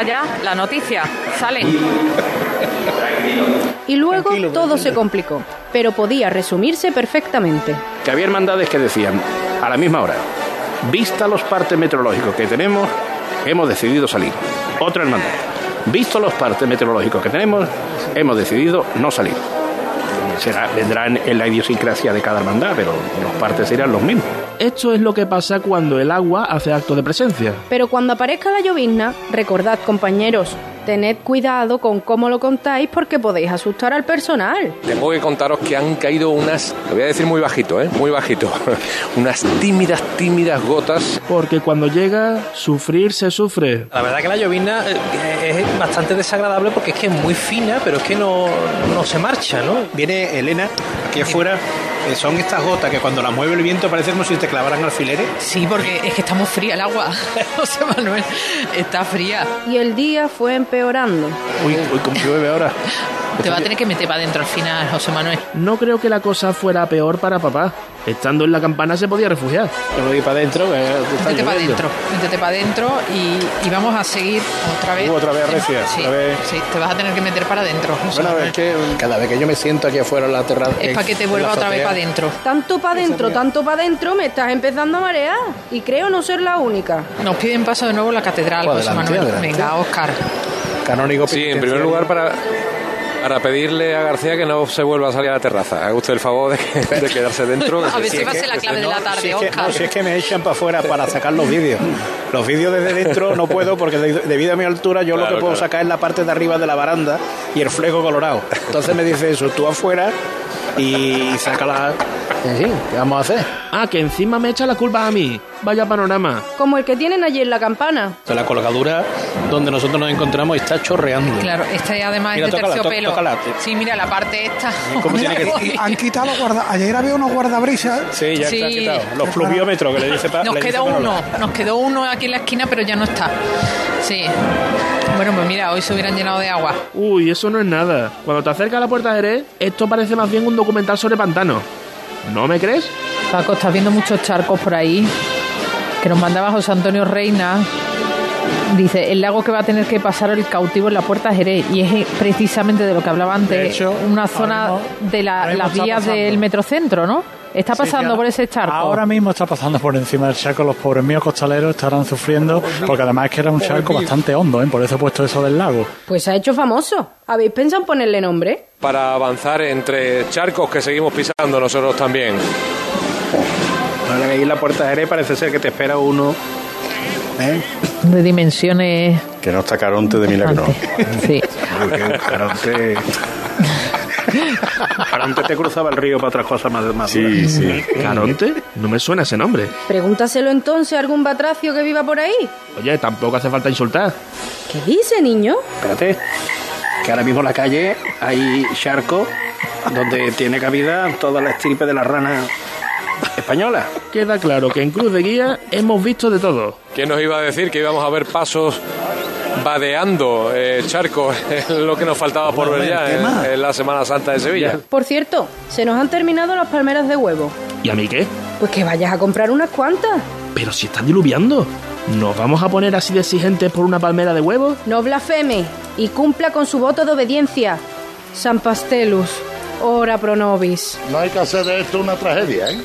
Ya la noticia. Sale. Y luego todo se complicó, pero podía resumirse perfectamente. Que había hermandades que decían, a la misma hora, vista los partes meteorológicos que tenemos, hemos decidido salir. Otra hermandad, visto los partes meteorológicos que tenemos, hemos decidido no salir. Será, vendrán en la idiosincrasia de cada hermandad, pero los partes serán los mismos. Esto es lo que pasa cuando el agua hace acto de presencia. Pero cuando aparezca la llovizna, recordad compañeros, tened cuidado con cómo lo contáis porque podéis asustar al personal. Tengo que contaros que han caído unas, lo voy a decir muy bajito, ¿eh? muy bajito, unas tímidas, tímidas gotas. Porque cuando llega, sufrir se sufre. La verdad que la llovizna eh, es bastante desagradable porque es que es muy fina, pero es que no, no se marcha, ¿no? Viene Elena aquí afuera eh, son estas gotas que cuando las mueve el viento parece como si te clavaran alfileres. Sí, porque es que está muy fría el agua. José Manuel, está fría. Y el día fue empeorando. Uy, uy, ¿cómo llueve ahora? Te va a tener que meter para adentro al final, José Manuel. No creo que la cosa fuera peor para papá. Estando en la campana se podía refugiar. Yo me voy para adentro. Métete para adentro, métete para adentro y, y, vamos a seguir otra vez. Uh, otra vez recia. Sí, otra vez. sí, te vas a tener que meter para adentro. Bueno, es que cada vez que yo me siento aquí afuera en la terraza. Es para que te vuelva otra vez para adentro. Tanto para adentro, tanto para adentro, me estás empezando a marear. Y creo no ser la única. Nos piden paso de nuevo en la catedral, Pues José Manuel. adelante. Venga, Oscar. Canónigo Sí, en primer lugar para, para pedirle a García que no se vuelva a salir a la terraza. Haga usted el favor de, que- de quedarse dentro. A ver si va a ser la clave de la tarde, si es que, no, si es que me echan para afuera para sacar los vídeos. Los vídeos desde dentro no puedo porque de- debido a mi altura yo lo que puedo claro. sacar es la parte de arriba de la baranda y el fleco colorado. Entonces me dice eso, tú afuera y saca la... En fin, ¿qué vamos a hacer? Ah, que encima me echa la culpa a mí. Vaya panorama. Como el que tienen allí en la campana. De la colgadura donde nosotros nos encontramos está chorreando. Claro, esta además Mira, es de tócala, tó- terciopelo. tócala. Sí, mira, la parte esta. ¿Cómo tiene que- Y han quitado los guarda... Ayer había unos guardabrisas. Sí, ya Sí. está quitado. Los pluviómetros que le dice... pa- Nos le quedó uno, nos quedó uno aquí en la esquina, pero ya no está. Sí. Bueno, pues mira, hoy se hubieran llenado de agua. Uy, eso no es nada. Cuando te acercas a la puerta de Jerez, esto parece más bien un documental sobre pantano. ¿No me crees? Paco, ¿estás viendo muchos charcos por ahí? que nos mandaba José Antonio Reina. Dice, el lago que va a tener que pasar el cautivo en la puerta de Jerez. Y es precisamente de lo que hablaba antes, De hecho, una zona de la- las vías del metrocentro, ¿no? Está pasando sí, por ese charco. Ahora mismo está pasando por encima del charco. Los pobres míos costaleros estarán sufriendo porque además es que era un charco bastante hondo, ¿eh? por eso he puesto eso del lago. Pues se ha hecho famoso. ¿Habéis pensado en ponerle nombre? Para avanzar entre charcos que seguimos pisando nosotros también. Ahora que ahí en la puerta de Jerez parece ser que te espera uno. ¿eh? De dimensiones. Que no está Caronte de milagro. Sí. Caronte. Caronte te cruzaba el río para otras cosas más. más Sí, sí. ¿Caronte? No me suena ese nombre. Pregúntaselo entonces a algún batracio que viva por ahí. Oye, tampoco hace falta insultar. ¿Qué dice, niño? Espérate, que ahora mismo en la calle hay charco donde tiene cabida toda la estirpe de la rana española. Queda claro que en Cruz de Guía hemos visto de todo. ¿Quién nos iba a decir que íbamos a ver pasos vadeando eh, charcos? Es lo que nos faltaba por ver ya en, en la Semana Santa de Sevilla. Por cierto, se nos han terminado las palmeras de huevo. ¿Y a mí qué? Pues que vayas a comprar unas cuantas. Pero si están diluviando. ¿Nos vamos a poner así de exigentes por una palmera de huevos? No blasfeme y cumpla con su voto de obediencia. San Pastelus, ora pro nobis. No hay que hacer de esto una tragedia, ¿eh?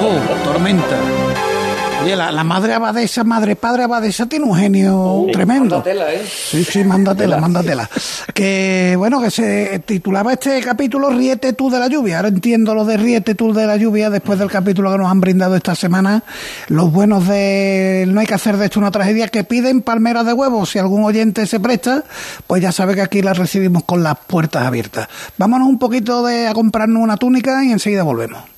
Oh, tormenta. Oye, la, la madre abadesa, madre padre abadesa tiene un genio tremendo. ¿eh? Sí, sí, mándatela, mándatela. Que bueno, que se titulaba este capítulo Riete tú de la lluvia. Ahora entiendo lo de Riete tú de la lluvia después del capítulo que nos han brindado esta semana. Los buenos de No hay que hacer de esto una tragedia que piden palmeras de huevos. Si algún oyente se presta, pues ya sabe que aquí las recibimos con las puertas abiertas. Vámonos un poquito de a comprarnos una túnica y enseguida volvemos.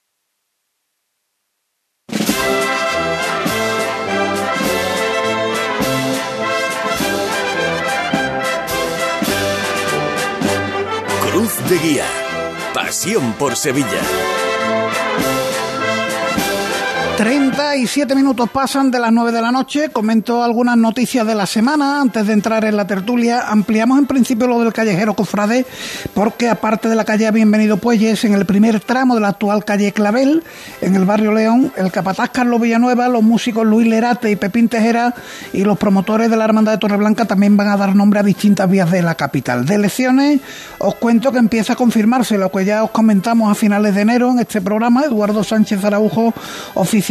De Guía. Pasión por Sevilla. 37 minutos pasan de las 9 de la noche. Comento algunas noticias de la semana. Antes de entrar en la tertulia, ampliamos en principio lo del callejero Cofrade, porque aparte de la calle Bienvenido Puelles, en el primer tramo de la actual calle Clavel, en el barrio León, el capataz Carlos Villanueva, los músicos Luis Lerate y Pepín Tejera y los promotores de la Hermandad de Torreblanca también van a dar nombre a distintas vías de la capital. De elecciones, os cuento que empieza a confirmarse lo que ya os comentamos a finales de enero en este programa. Eduardo Sánchez Araujo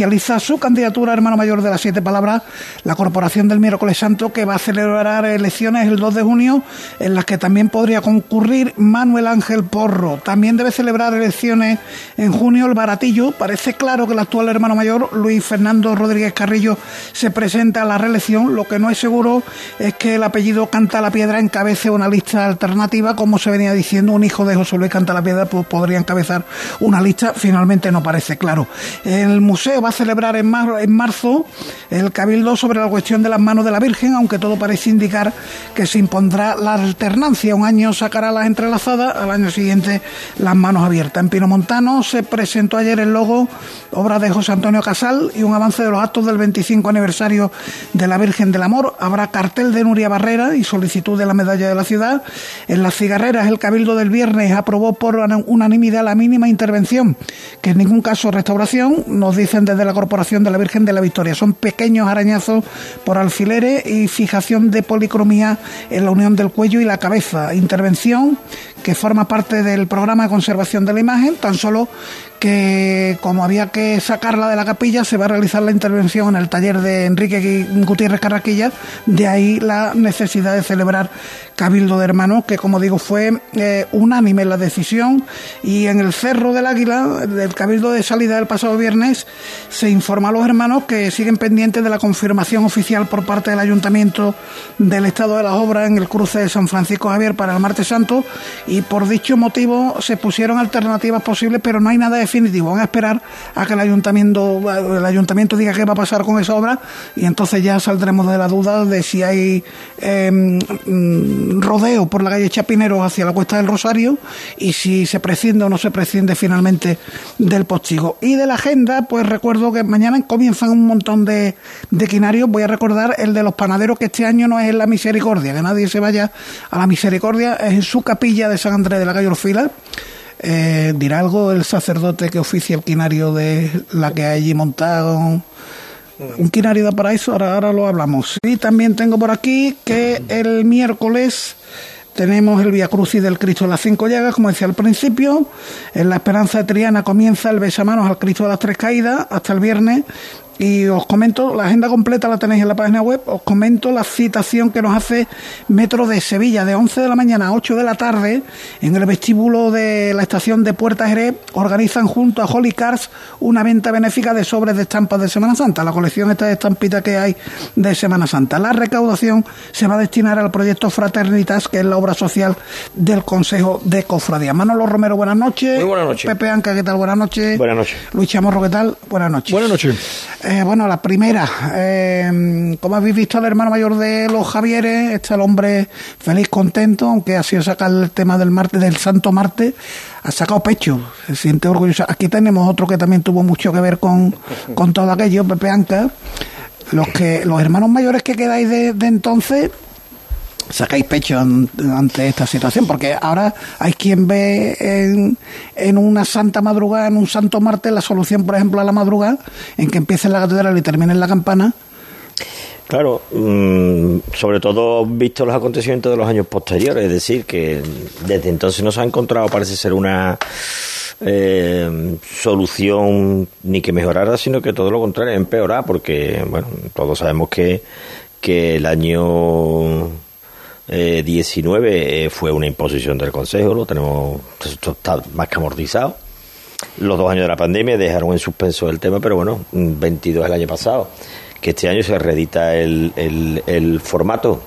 oficializa su candidatura hermano mayor de las siete palabras, la Corporación del Miércoles Santo, que va a celebrar elecciones el 2 de junio, en las que también podría concurrir Manuel Ángel Porro. También debe celebrar elecciones en junio el Baratillo. Parece claro que el actual hermano mayor, Luis Fernando Rodríguez Carrillo, se presenta a la reelección. Lo que no es seguro es que el apellido Canta la Piedra encabece una lista alternativa, como se venía diciendo, un hijo de José Luis Canta la Piedra pues, podría encabezar una lista. Finalmente no parece claro. El museo va celebrar en, mar- en marzo el cabildo sobre la cuestión de las manos de la Virgen, aunque todo parece indicar que se impondrá la alternancia. Un año sacará las entrelazadas, al año siguiente las manos abiertas. En Pinomontano se presentó ayer el logo, obra de José Antonio Casal, y un avance de los actos del 25 aniversario de la Virgen del Amor. Habrá cartel de Nuria Barrera y solicitud de la medalla de la ciudad. En las cigarreras, el cabildo del viernes aprobó por unanimidad la mínima intervención, que en ningún caso restauración, nos dicen desde la Corporación de la Virgen de la Victoria. Son pequeños arañazos por alfileres y fijación de policromía en la unión del cuello y la cabeza. Intervención que forma parte del programa de conservación de la imagen, tan solo que como había que sacarla de la capilla, se va a realizar la intervención en el taller de Enrique Gutiérrez Carraquilla, de ahí la necesidad de celebrar Cabildo de Hermanos, que como digo fue eh, unánime la decisión, y en el Cerro del Águila, del Cabildo de salida del pasado viernes, se informa a los hermanos que siguen pendientes de la confirmación oficial por parte del Ayuntamiento del estado de las obras en el cruce de San Francisco Javier para el martes santo, y por dicho motivo se pusieron alternativas posibles, pero no hay nada definitivo. Van a esperar a que el ayuntamiento, el ayuntamiento diga qué va a pasar con esa obra y entonces ya saldremos de la duda de si hay mm, rodeo por la calle Chapinero hacia la Cuesta del Rosario y si se prescinde o no se prescinde finalmente del postigo. Y de la agenda, pues recuerdo que mañana comienzan un montón de, de quinarios. Voy a recordar el de los panaderos que este año no es en la misericordia, que nadie se vaya a la misericordia, es en su capilla de San Andrés de la Calle Orfila. Eh, ¿Dirá algo el sacerdote que oficia el quinario de la que hay allí montado? Un quinario de paraíso, ahora, ahora lo hablamos. Y también tengo por aquí que el miércoles tenemos el Via Crucis del Cristo de las Cinco Llagas, como decía al principio. En la Esperanza de Triana comienza el besamanos al Cristo de las Tres Caídas hasta el viernes y os comento, la agenda completa la tenéis en la página web, os comento la citación que nos hace Metro de Sevilla de 11 de la mañana a 8 de la tarde en el vestíbulo de la estación de Puerta Jerez organizan junto a Holy Cars una venta benéfica de sobres de estampas de Semana Santa, la colección esta de estampitas que hay de Semana Santa. La recaudación se va a destinar al proyecto Fraternitas, que es la obra social del Consejo de Cofradía. Manolo Romero, buenas noches. Muy buenas noches. Pepe Anca, ¿qué tal? Buenas noches. Buenas noches. Luis Chamorro, ¿qué tal? Buenas noches. Buenas noches. Eh, bueno, la primera, eh, como habéis visto, el hermano mayor de los Javieres, está el hombre feliz, contento, aunque ha sido sacar el tema del martes, del Santo Marte, ha sacado pecho, se siente orgulloso. Aquí tenemos otro que también tuvo mucho que ver con, con todo aquello, Pepe Anca. Los que, los hermanos mayores que quedáis de entonces, sacáis pecho ante esta situación, porque ahora hay quien ve en, una santa madrugada, en un santo martes, la solución, por ejemplo, a la madrugada, en que empiece en la catedral y termine la campana. Claro, mmm, sobre todo visto los acontecimientos de los años posteriores, es decir, que desde entonces no se ha encontrado, parece ser una eh, solución ni que mejorara, sino que todo lo contrario, empeorar, porque, bueno, todos sabemos que, que el año eh, 19 eh, fue una imposición del Consejo, lo tenemos esto está más que amortizado. Los dos años de la pandemia dejaron en suspenso el tema, pero bueno, 22 el año pasado, que este año se reedita el, el, el formato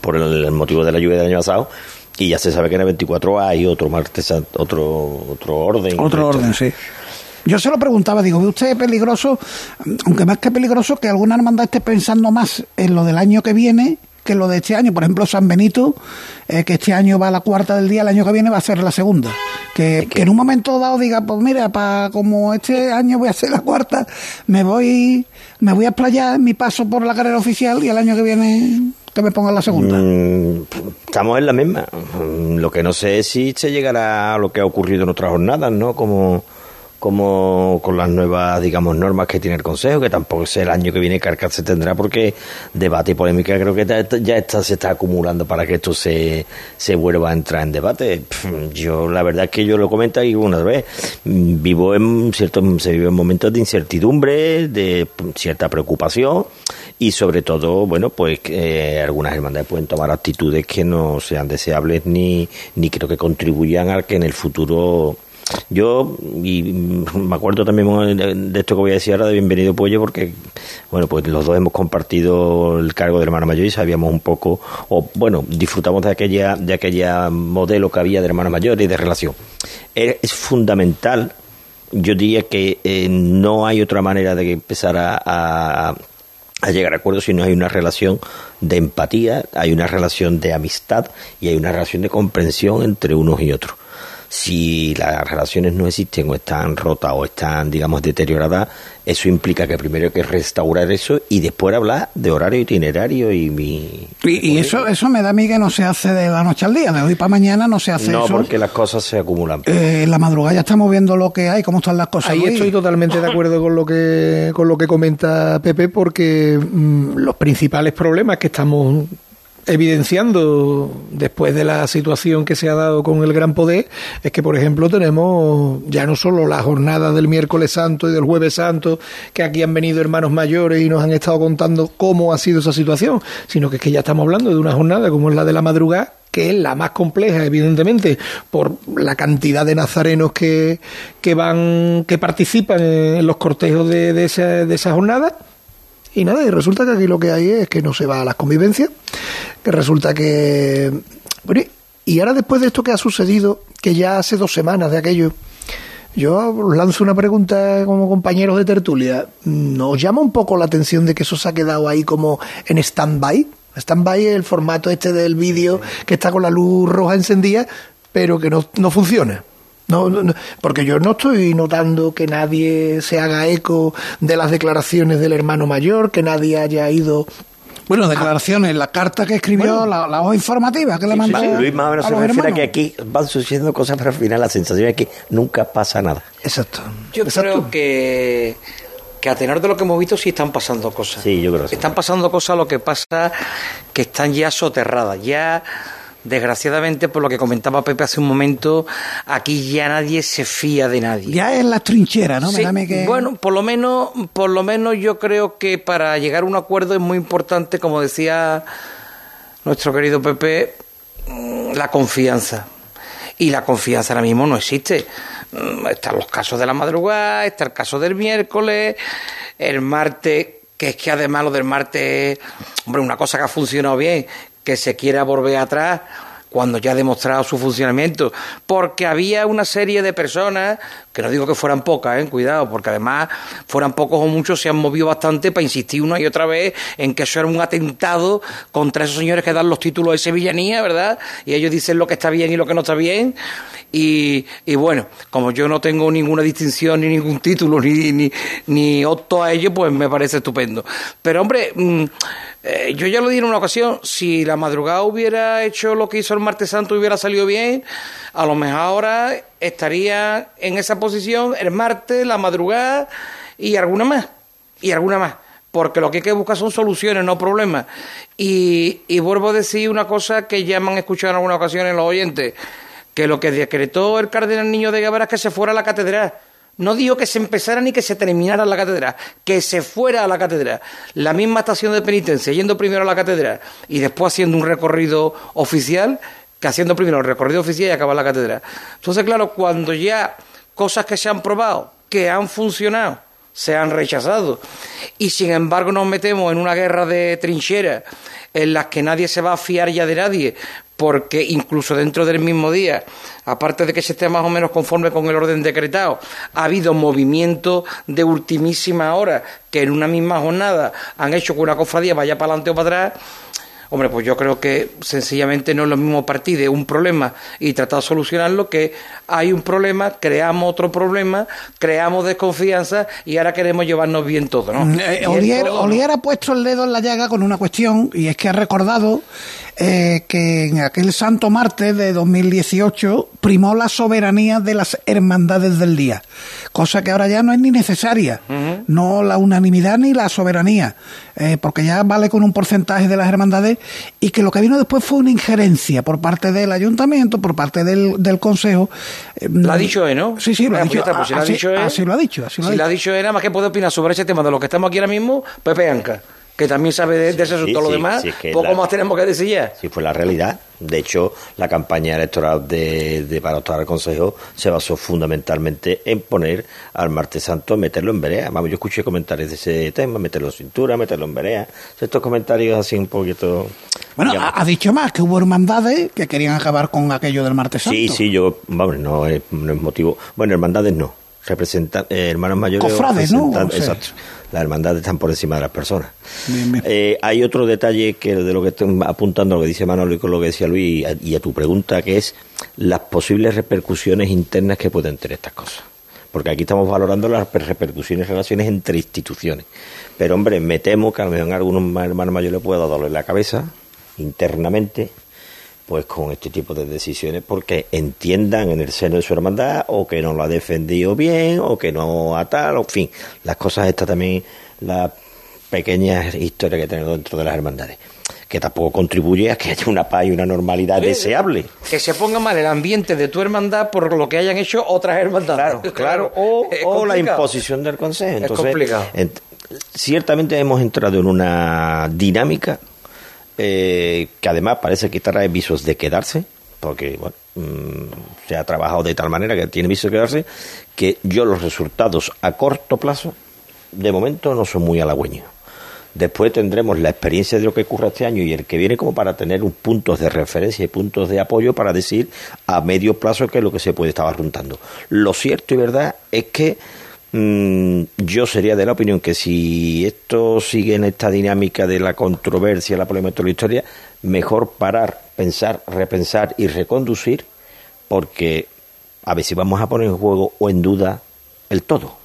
por el, motivo de la lluvia del año pasado y ya se sabe que en el 24 hay otro martes, otro, otro orden. Otro orden, sí. Yo se lo preguntaba, digo, ¿ve usted peligroso, aunque más que peligroso, que alguna hermandad esté pensando más en lo del año que viene que lo de este año. Por ejemplo, San Benito, eh, que este año va a la cuarta del día, el año que viene va a ser la segunda. Que, que en un momento dado diga, pues mira, para como este año voy a ser la cuarta, me voy, me voy a explayar mi paso por la carrera oficial y el año que viene que me pongan la segunda. Mm, estamos en la misma. Lo que no sé es si se llegará a lo que ha ocurrido en otras jornadas, ¿no? Como como con las nuevas, digamos, normas que tiene el Consejo, que tampoco es el año que viene cargar se tendrá, porque debate y polémica creo que ya está, se está acumulando para que esto se, se vuelva a entrar en debate. Yo, la verdad es que yo lo comento ahí una vez, vivo en cierto, se vive en momentos de incertidumbre, de cierta preocupación y sobre todo, bueno, pues eh, algunas hermandades pueden tomar actitudes que no sean deseables ni, ni creo que contribuyan a que en el futuro yo, y me acuerdo también de esto que voy a decir ahora de Bienvenido Pollo, porque, bueno, pues los dos hemos compartido el cargo de hermano mayor y sabíamos un poco, o bueno, disfrutamos de aquella, de aquella modelo que había de hermano mayor y de relación. Es, fundamental, yo diría que eh, no hay otra manera de empezar a, a a llegar a acuerdos si no hay una relación de empatía, hay una relación de amistad y hay una relación de comprensión entre unos y otros si las relaciones no existen o están rotas o están, digamos, deterioradas, eso implica que primero hay que restaurar eso y después hablar de horario itinerario y mi... Y, y eso eso me da a mí que no se hace de la noche al día, de hoy para mañana no se hace no, eso. No, porque las cosas se acumulan. Eh, en la madrugada ya estamos viendo lo que hay, cómo están las cosas. Ahí estoy totalmente de acuerdo con lo que, con lo que comenta Pepe, porque mmm, los principales problemas que estamos evidenciando después de la situación que se ha dado con el Gran Poder es que, por ejemplo, tenemos ya no solo la jornada del miércoles santo y del jueves santo, que aquí han venido hermanos mayores y nos han estado contando cómo ha sido esa situación, sino que es que ya estamos hablando de una jornada como es la de la madrugada, que es la más compleja, evidentemente, por la cantidad de nazarenos que, que van, que participan en los cortejos de, de, esa, de esa jornada. Y nada, y resulta que aquí lo que hay es que no se va a las convivencias, que resulta que... Bueno, y ahora después de esto que ha sucedido, que ya hace dos semanas de aquello, Yo os lanzo una pregunta como compañeros de tertulia. ¿Nos llama un poco la atención de que eso se ha quedado ahí como en stand-by? Stand-by es el formato este del vídeo que está con la luz roja encendida, pero que no, no funciona. No, no, no, porque yo no estoy notando que nadie se haga eco de las declaraciones del hermano mayor, que nadie haya ido Bueno, declaraciones, la carta que escribió, la, la hoja informativa que le mandó Sí, Luis más o menos se refiere a que aquí van sucediendo cosas, pero al final la sensación es que nunca pasa nada. Exacto. Yo creo que, que a tenor de lo que hemos visto sí están pasando cosas. Sí, yo creo que sí. Están pasando cosas, lo que pasa que están ya soterradas, ya desgraciadamente por lo que comentaba Pepe hace un momento, aquí ya nadie se fía de nadie. Ya es la trinchera, ¿no? Sí, que... Bueno, por lo menos, por lo menos yo creo que para llegar a un acuerdo es muy importante, como decía nuestro querido Pepe, mm, la confianza. Y la confianza ahora mismo no existe. Mm, Están los casos de la madrugada, está el caso del miércoles, el martes, que es que además lo del martes, hombre, una cosa que ha funcionado bien, que se quiera volver atrás cuando ya ha demostrado su funcionamiento, porque había una serie de personas, que no digo que fueran pocas, eh, cuidado, porque además fueran pocos o muchos, se han movido bastante para insistir una y otra vez en que eso era un atentado contra esos señores que dan los títulos de sevillanía, ¿verdad? Y ellos dicen lo que está bien y lo que no está bien. Y, y bueno, como yo no tengo ninguna distinción ni ningún título ni, ni, ni opto a ello, pues me parece estupendo. Pero hombre, mm, eh, yo ya lo dije en una ocasión, si la madrugada hubiera hecho lo que hizo el martes santo y hubiera salido bien, a lo mejor ahora estaría en esa posición el martes, la madrugada y alguna más, y alguna más. Porque lo que hay que buscar son soluciones, no problemas. Y, y vuelvo a decir una cosa que ya me han escuchado en algunas ocasiones los oyentes, que lo que decretó el cardenal Niño de Guevara es que se fuera a la catedral. No digo que se empezara ni que se terminara la catedral, que se fuera a la catedral. La misma estación de penitencia, yendo primero a la catedral y después haciendo un recorrido oficial, que haciendo primero el recorrido oficial y acabar la catedral. Entonces, claro, cuando ya cosas que se han probado, que han funcionado, se han rechazado, y sin embargo nos metemos en una guerra de trincheras en las que nadie se va a fiar ya de nadie, porque incluso dentro del mismo día, aparte de que se esté más o menos conforme con el orden decretado, ha habido movimientos de ultimísima hora que en una misma jornada han hecho que una cofradía vaya para adelante o para atrás. Hombre, pues yo creo que sencillamente no es lo mismo partir de un problema y tratar de solucionarlo que hay un problema, creamos otro problema, creamos desconfianza y ahora queremos llevarnos bien todo, ¿no? Eh, Olier, esto- Olier ha puesto el dedo en la llaga con una cuestión y es que ha recordado eh, que en aquel santo martes de 2018 primó la soberanía de las hermandades del día, cosa que ahora ya no es ni necesaria, no la unanimidad ni la soberanía, eh, porque ya vale con un porcentaje de las hermandades y que lo que vino después fue una injerencia por parte del ayuntamiento, por parte del, del consejo. eh, Lo ha dicho él, ¿no? Sí, sí, lo ha dicho. lo ha así, dicho él- así lo ha dicho. Así lo ha si dicho. lo ha dicho él, nada más que puede opinar sobre ese tema de lo que estamos aquí ahora mismo, Pepe Anca, que también sabe de, de ese asunto. Sí, lo sí, demás, sí, es que poco la- más tenemos que decir ya. Sí, fue la realidad. De hecho, la campaña electoral de, de para optar al Consejo se basó fundamentalmente en poner al Martes Santo, meterlo en vereda. Vamos, yo escuché comentarios de ese tema, meterlo en cintura, meterlo en vereda. Estos comentarios así un poquito... Bueno, digamos, ha, ha dicho más que hubo hermandades que querían acabar con aquello del martes santo. Sí, sí, yo, vamos, no es, no es motivo. Bueno, hermandades no. Representan, eh, hermanos mayores. Cofrades, ¿no? representan- O sea. Exacto. Las hermandades están por encima de las personas. Bien, bien. Eh, hay otro detalle que de lo que estoy apuntando a lo que dice Manolo y con lo que decía Luis y a, y a tu pregunta, que es las posibles repercusiones internas que pueden tener estas cosas. Porque aquí estamos valorando las repercusiones, relaciones entre instituciones. Pero, hombre, me temo que a lo mejor a algunos ma- hermanos mayores pueda doler la cabeza internamente pues con este tipo de decisiones porque entiendan en el seno de su hermandad o que no lo ha defendido bien o que no a tal, o en fin, las cosas estas también, las pequeñas historias que tenemos dentro de las hermandades, que tampoco contribuye a que haya una paz y una normalidad Sí. deseable. Que se ponga mal el ambiente de tu hermandad por lo que hayan hecho otras hermandades. Claro, Claro, o, Es o la complicado. imposición del Consejo. Es Entonces, complicado. ent- ciertamente hemos entrado en una dinámica eh, que además parece que trae visos de quedarse, porque bueno, mm, se ha trabajado de tal manera que tiene visos de quedarse, que yo los resultados a corto plazo, de momento, no son muy halagüeños. Después tendremos la experiencia de lo que ocurre este año y el que viene como para tener un puntos de referencia y puntos de apoyo para decir a medio plazo qué es lo que se puede estar arruntando. Lo cierto y verdad es que yo sería de la opinión que si esto sigue en esta dinámica de la controversia, la polémica de la historia, mejor parar, pensar, repensar y reconducir, porque a ver si vamos a poner en juego o en duda el todo.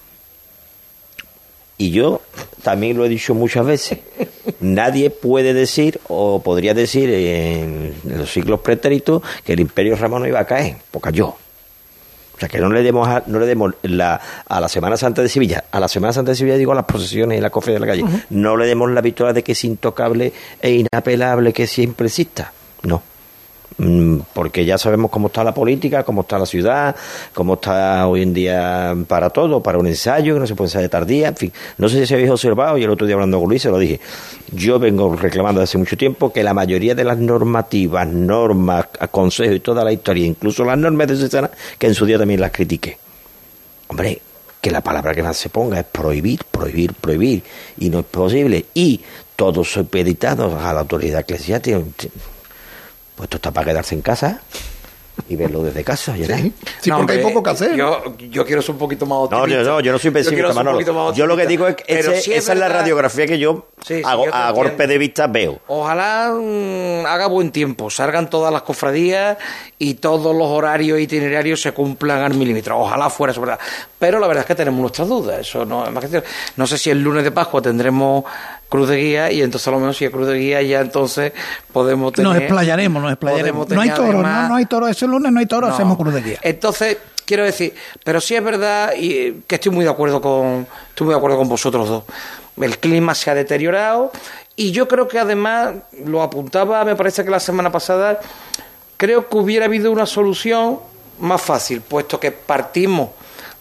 Y yo también lo he dicho muchas veces. Nadie puede decir, o podría decir en, los siglos pretéritos, que el imperio romano iba a caer, porque cayó. O sea, que no le demos, a, no le demos la, a la Semana Santa de Sevilla, a la Semana Santa de Sevilla digo a las procesiones y la cofre de la calle, no le demos la victoria de que es intocable e inapelable, que siempre exista. No. Mm, porque ya sabemos cómo está la política, cómo está la ciudad, cómo está hoy en día para todo, para un ensayo, que no se puede ensayar tardía, en fin. No sé si se habéis observado, y el otro día hablando con Luis se lo dije, yo vengo reclamando hace mucho tiempo que la mayoría de las normativas, normas, consejos y toda la historia, incluso las normas de Cesana, que en su día también las critiqué. Hombre, que la palabra que más se ponga es prohibir, prohibir, prohibir, y no es posible. Y todos supeditados a la autoridad eclesiástica pues esto está para quedarse en casa y verlo desde casa. ¿ya sí, sí porque hay poco que hacer. Yo, yo quiero ser un poquito más optimista. No, yo, yo no soy pesimista, Manolo. Yo lo que digo es que esa es la radiografía que yo a, golpe de vista veo. Ojalá mm, haga buen tiempo, salgan todas las cofradías y todos los horarios e itinerarios se cumplan al milímetro. Ojalá fuera eso, ¿verdad? Pero la verdad es que tenemos nuestras dudas. Eso no, no sé si el lunes de Pascua tendremos cruz de guía y entonces a lo menos si es cruz de guía ya entonces podemos tener... Nos explayaremos, nos explayaremos. No hay toro, no, hay toro, ese lunes no hay toro, hacemos cruz de guía. Entonces, quiero decir, pero sí es verdad y que estoy muy de acuerdo con estoy muy de acuerdo con vosotros dos. El clima se ha deteriorado y yo creo que además lo apuntaba, me parece que la semana pasada creo que hubiera habido una solución más fácil, puesto que partimos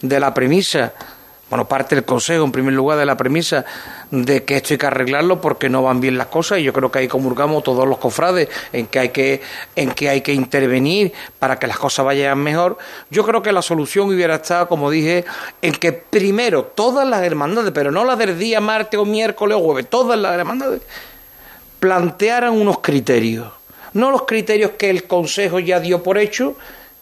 de la premisa bueno, parte del Consejo, en primer lugar, de la premisa de que esto hay que arreglarlo porque no van bien las cosas y yo creo que ahí comulgamos todos los cofrades en que hay que, en que, hay que intervenir para que las cosas vayan mejor. Yo creo que la solución hubiera estado, como dije, en que primero todas las hermandades, pero no las del día martes o miércoles o jueves, todas las hermandades, plantearan unos criterios. No los criterios que el Consejo ya dio por hecho,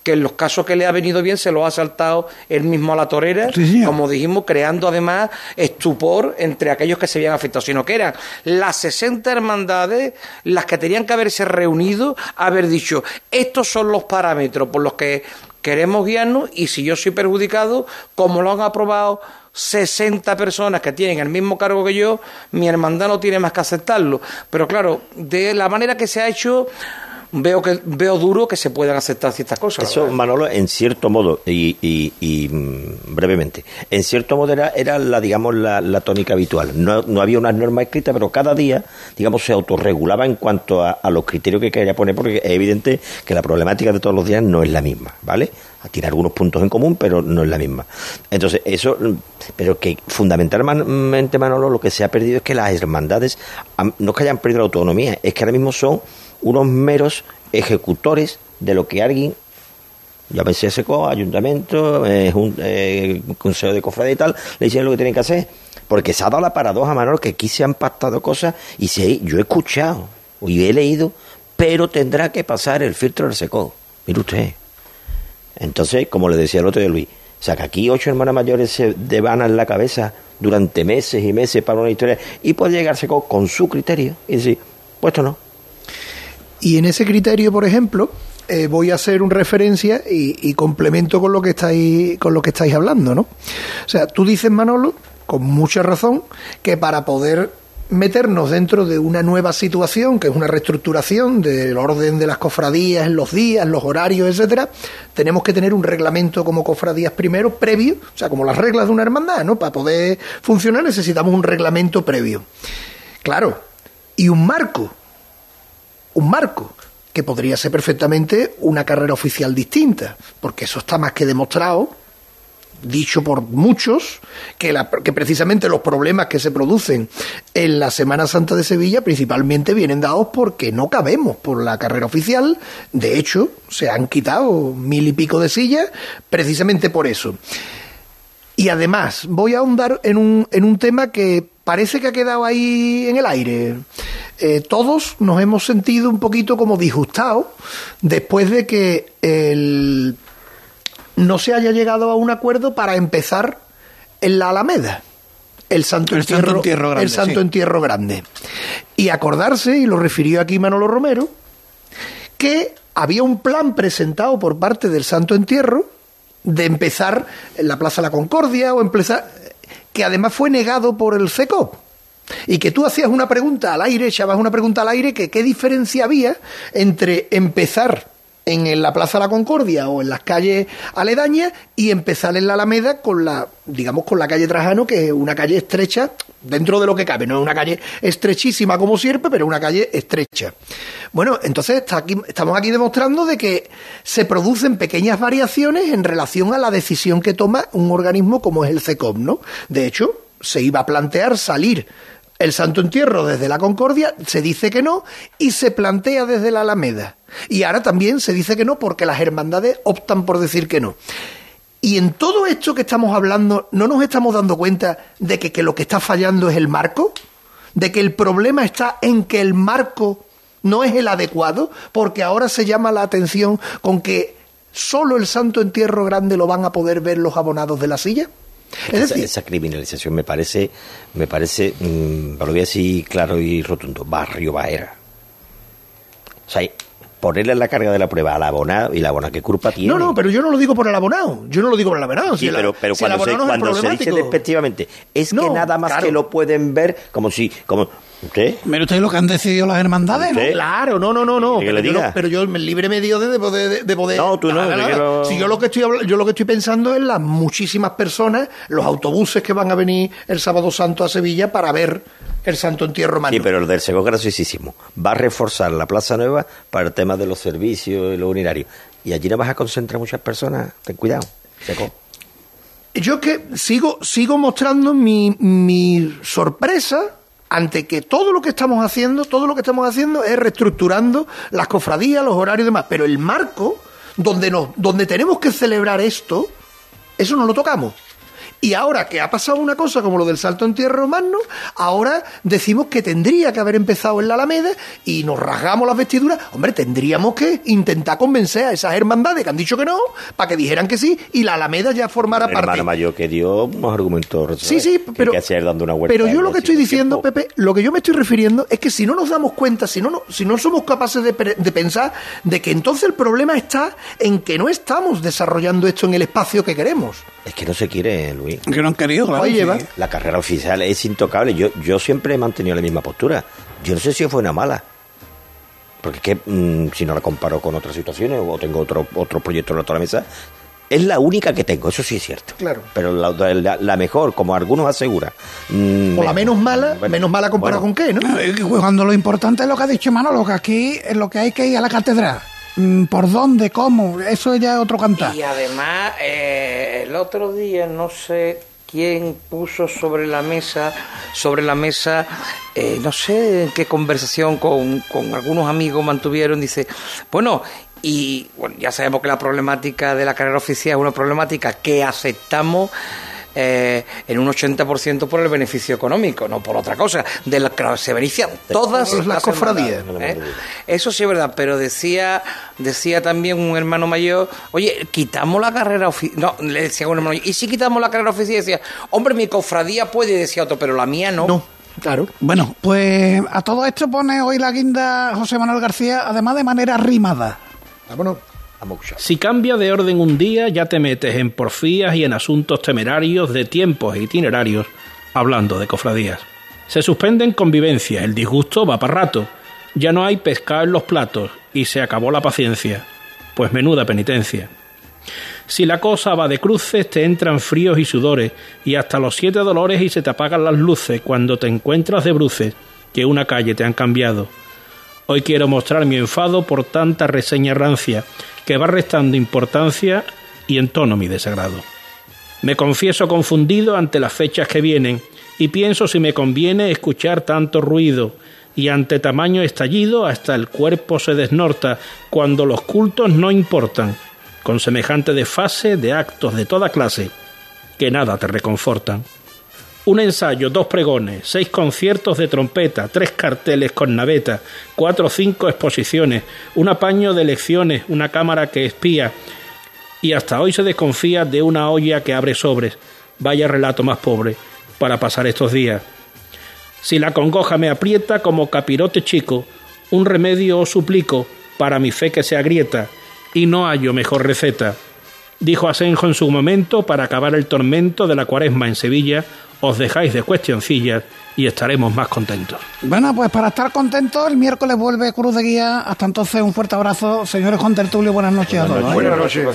que en los casos que le ha venido bien se lo ha saltado él mismo a la torera, como dijimos, creando además estupor entre aquellos que se habían afectado, sino que eran las 60 hermandades las que tenían que haberse reunido, haber dicho, estos son los parámetros por los que queremos guiarnos y si yo soy perjudicado, como lo han aprobado 60 personas que tienen el mismo cargo que yo, mi hermandad no tiene más que aceptarlo. Pero claro, de la manera que se ha hecho, veo que veo duro que se puedan aceptar ciertas cosas. Eso, Manolo, en cierto modo, y, y, mm, brevemente, en cierto modo era, era la, digamos, la, tónica habitual. No, no, había una norma escrita, pero cada día, digamos, se autorregulaba en cuanto a, los criterios que quería poner, porque es evidente que la problemática de todos los días no es la misma, ¿vale? Tiene algunos puntos en común, pero no es la misma. Entonces, eso, pero que fundamentalmente, Manolo, lo que se ha perdido es que las hermandades, no es que hayan perdido la autonomía, es que ahora mismo son unos meros ejecutores de lo que alguien, llámese SECO, ayuntamiento, eh, un, eh, consejo de cofradía y tal, le dicen lo que tienen que hacer. Porque se ha dado la paradoja, Manolo, que aquí se han pactado cosas y se, yo he escuchado y he leído, pero tendrá que pasar el filtro del SECO. Mire usted. Entonces, como le decía el otro de Luis, o sea, que aquí ocho hermanas mayores se devanan la cabeza durante meses y meses para una historia y puede llegar SECO con su criterio y decir, pues esto no. Y en ese criterio, por ejemplo, eh, voy a hacer un referencia y, complemento con lo que estáis con lo que estáis hablando, ¿no? O sea, tú dices Manolo, con mucha razón, que para poder meternos dentro de una nueva situación, que es una reestructuración del orden de las cofradías los días, los horarios, etcétera, tenemos que tener un reglamento como cofradías primero, previo, o sea, como las reglas de una hermandad, ¿no? Para poder funcionar necesitamos un reglamento previo. Claro, y un marco un marco que podría ser perfectamente una carrera oficial distinta, porque eso está más que demostrado, dicho por muchos, que, que precisamente los problemas que se producen en la Semana Santa de Sevilla principalmente vienen dados porque no cabemos por la carrera oficial, de hecho se han quitado mil y pico de sillas precisamente por eso. Y además, voy a ahondar en un, en un tema que parece que ha quedado ahí en el aire. Eh, todos nos hemos sentido un poquito como disgustados después de que el, no se haya llegado a un acuerdo para empezar en la Alameda. El Santo, El Entierro, Santo Entierro Grande, el Santo sí. Entierro Grande. Y acordarse, y lo refirió aquí Manolo Romero, que había un plan presentado por parte del Santo Entierro de empezar en la Plaza La Concordia o empezar que además fue negado por el CECOP. Y que tú hacías una pregunta al aire, echabas una pregunta al aire, que qué diferencia había entre empezar en la Plaza La Concordia o en las calles aledañas y empezar en la Alameda con la, digamos, con la calle Trajano, que es una calle estrecha dentro de lo que cabe, no es una calle estrechísima como Sierpe, pero una calle estrecha. Bueno, entonces aquí- estamos aquí demostrando de que se producen pequeñas variaciones en relación a la decisión que toma un organismo como es el CECOM, ¿no? De hecho, se iba a plantear salir el Santo Entierro desde la Concordia, se dice que no, y se plantea desde la Alameda. Y ahora también se dice que no porque las hermandades optan por decir que no. Y en todo esto que estamos hablando, ¿no nos estamos dando cuenta de que, que lo que está fallando es el marco? ¿De que el problema está en que el marco no es el adecuado? Porque ahora se llama la atención con que solo el Santo Entierro Grande lo van a poder ver los abonados de la silla. Es esa, decir, esa criminalización me parece, me parece, mm, lo voy a decir claro y rotundo, barrio bajera. O sea, ponerle la carga de la prueba al abonado y la abonada, ¿qué culpa tiene? no, no, pero yo no lo digo por el abonado. Yo no lo digo por el abonado. Sí, Si pero, pero si cuando, se, abonado no cuando se dice despectivamente, es que nada más claro. que lo pueden ver como si, como, ¿qué? Mire usted lo que han decidido las hermandades, ¿no? Claro, no, no, no, no. ¿Que Pero le yo, diga? pero yo el libre medio de, de poder, de poder. No, tú no, Nada, te nada. quiero- Si yo lo que estoy yo lo que estoy pensando es las muchísimas personas, los autobuses que van a venir el sábado santo a Sevilla para ver el Santo Entierro Romano. Sí, pero el del Seco graciosísimo. Va a reforzar la Plaza Nueva para el tema de los servicios y los urinarios. Y allí no vas a concentrar muchas personas. Ten cuidado. Seco. Yo que sigo, sigo mostrando mi, mi sorpresa ante que todo lo que estamos haciendo, todo lo que estamos haciendo es reestructurando las cofradías, los horarios y demás. Pero el marco donde, nos, donde tenemos que celebrar esto, eso no lo tocamos. Y ahora que ha pasado una cosa como lo del salto en tierra romano, ahora decimos que tendría que haber empezado en la Alameda y nos rasgamos las vestiduras. Hombre, tendríamos que intentar convencer a esas hermandades que han dicho que no, para que dijeran que sí, y la Alameda ya formara parte. mayor que dio unos argumentos. Sí, sí, pero- que dando una vuelta. Pero yo lo que estoy tiempo. diciendo, Pepe, lo que yo me estoy refiriendo es que si no nos damos cuenta, si no, no- si no somos capaces de pensar de que entonces el problema está en que no estamos desarrollando esto en el espacio que queremos. Es que no se quiere, Luis. Que no han querido, claro. Sí. lleva. La carrera oficial es intocable. Yo, yo siempre he mantenido la misma postura. Yo no sé si fue una mala. Porque es que mm, si no la comparo con otras situaciones o tengo otro, otro proyecto en la otra mesa, es la única que tengo, eso sí es cierto. Claro. Pero la, la- la mejor, como algunos aseguran. mm, O la menos mala, bueno, menos mala comparado bueno. con qué, ¿no? Eh, Cuando lo importante es lo que ha dicho Manolo, que aquí es lo que hay que ir a la catedral. Mm, ¿Por dónde? ¿Cómo? Eso ya es otro cantar. Y además, eh, el otro día no sé quién puso sobre la mesa, sobre la mesa, eh, no sé en qué conversación con, con algunos amigos mantuvieron, dice, bueno, y bueno, ya sabemos que la problemática de la carrera oficial es una problemática que aceptamos eh, en un 80% por el beneficio económico, no por otra cosa, de la que se benefician todas Las las cofradías. ¿eh? Eso sí es verdad, pero decía decía también un hermano mayor, oye, quitamos la carrera oficial. No, le decía un hermano mayor, ¿y si quitamos la carrera oficial? Decía, hombre, mi cofradía puede, decía otro, pero la mía no. No, claro. Bueno, pues a todo esto pone hoy la guinda José Manuel García, además de manera rimada. Vámonos. Si cambia de orden un día, ya te metes en porfías y en asuntos temerarios de tiempos e itinerarios, hablando de cofradías. Se suspenden convivencia, el disgusto va para rato, ya no hay pescado en los platos y se acabó la paciencia. Pues menuda penitencia. Si la cosa va de cruces, te entran fríos y sudores, y hasta los siete dolores y se te apagan las luces cuando te encuentras de bruces, que una calle te han cambiado. Hoy quiero mostrar mi enfado por tanta reseña rancia, que va restando importancia y entono mi desagrado. Me confieso confundido ante las fechas que vienen, y pienso si me conviene escuchar tanto ruido, y ante tamaño estallido hasta el cuerpo se desnorta, cuando los cultos no importan, con semejante desfase de actos de toda clase. que nada te reconfortan. Un ensayo, dos pregones, seis conciertos de trompeta, tres carteles con naveta, cuatro o cinco exposiciones, un apaño de lecciones, una cámara que espía, y hasta hoy se desconfía de una olla que abre sobres. Vaya relato más pobre para pasar estos días. Si la congoja me aprieta como capirote chico, un remedio os suplico para mi fe que se agrieta, y no hallo mejor receta. Dijo Asenjo en su momento para acabar el tormento de la cuaresma en Sevilla, os dejáis de cuestioncillas y estaremos más contentos. Bueno, pues para estar contentos, el miércoles vuelve Cruz de Guía. Hasta entonces, un fuerte abrazo. Señores Juan Tertulio, buenas noches a todos. ¿eh? Buenas noches.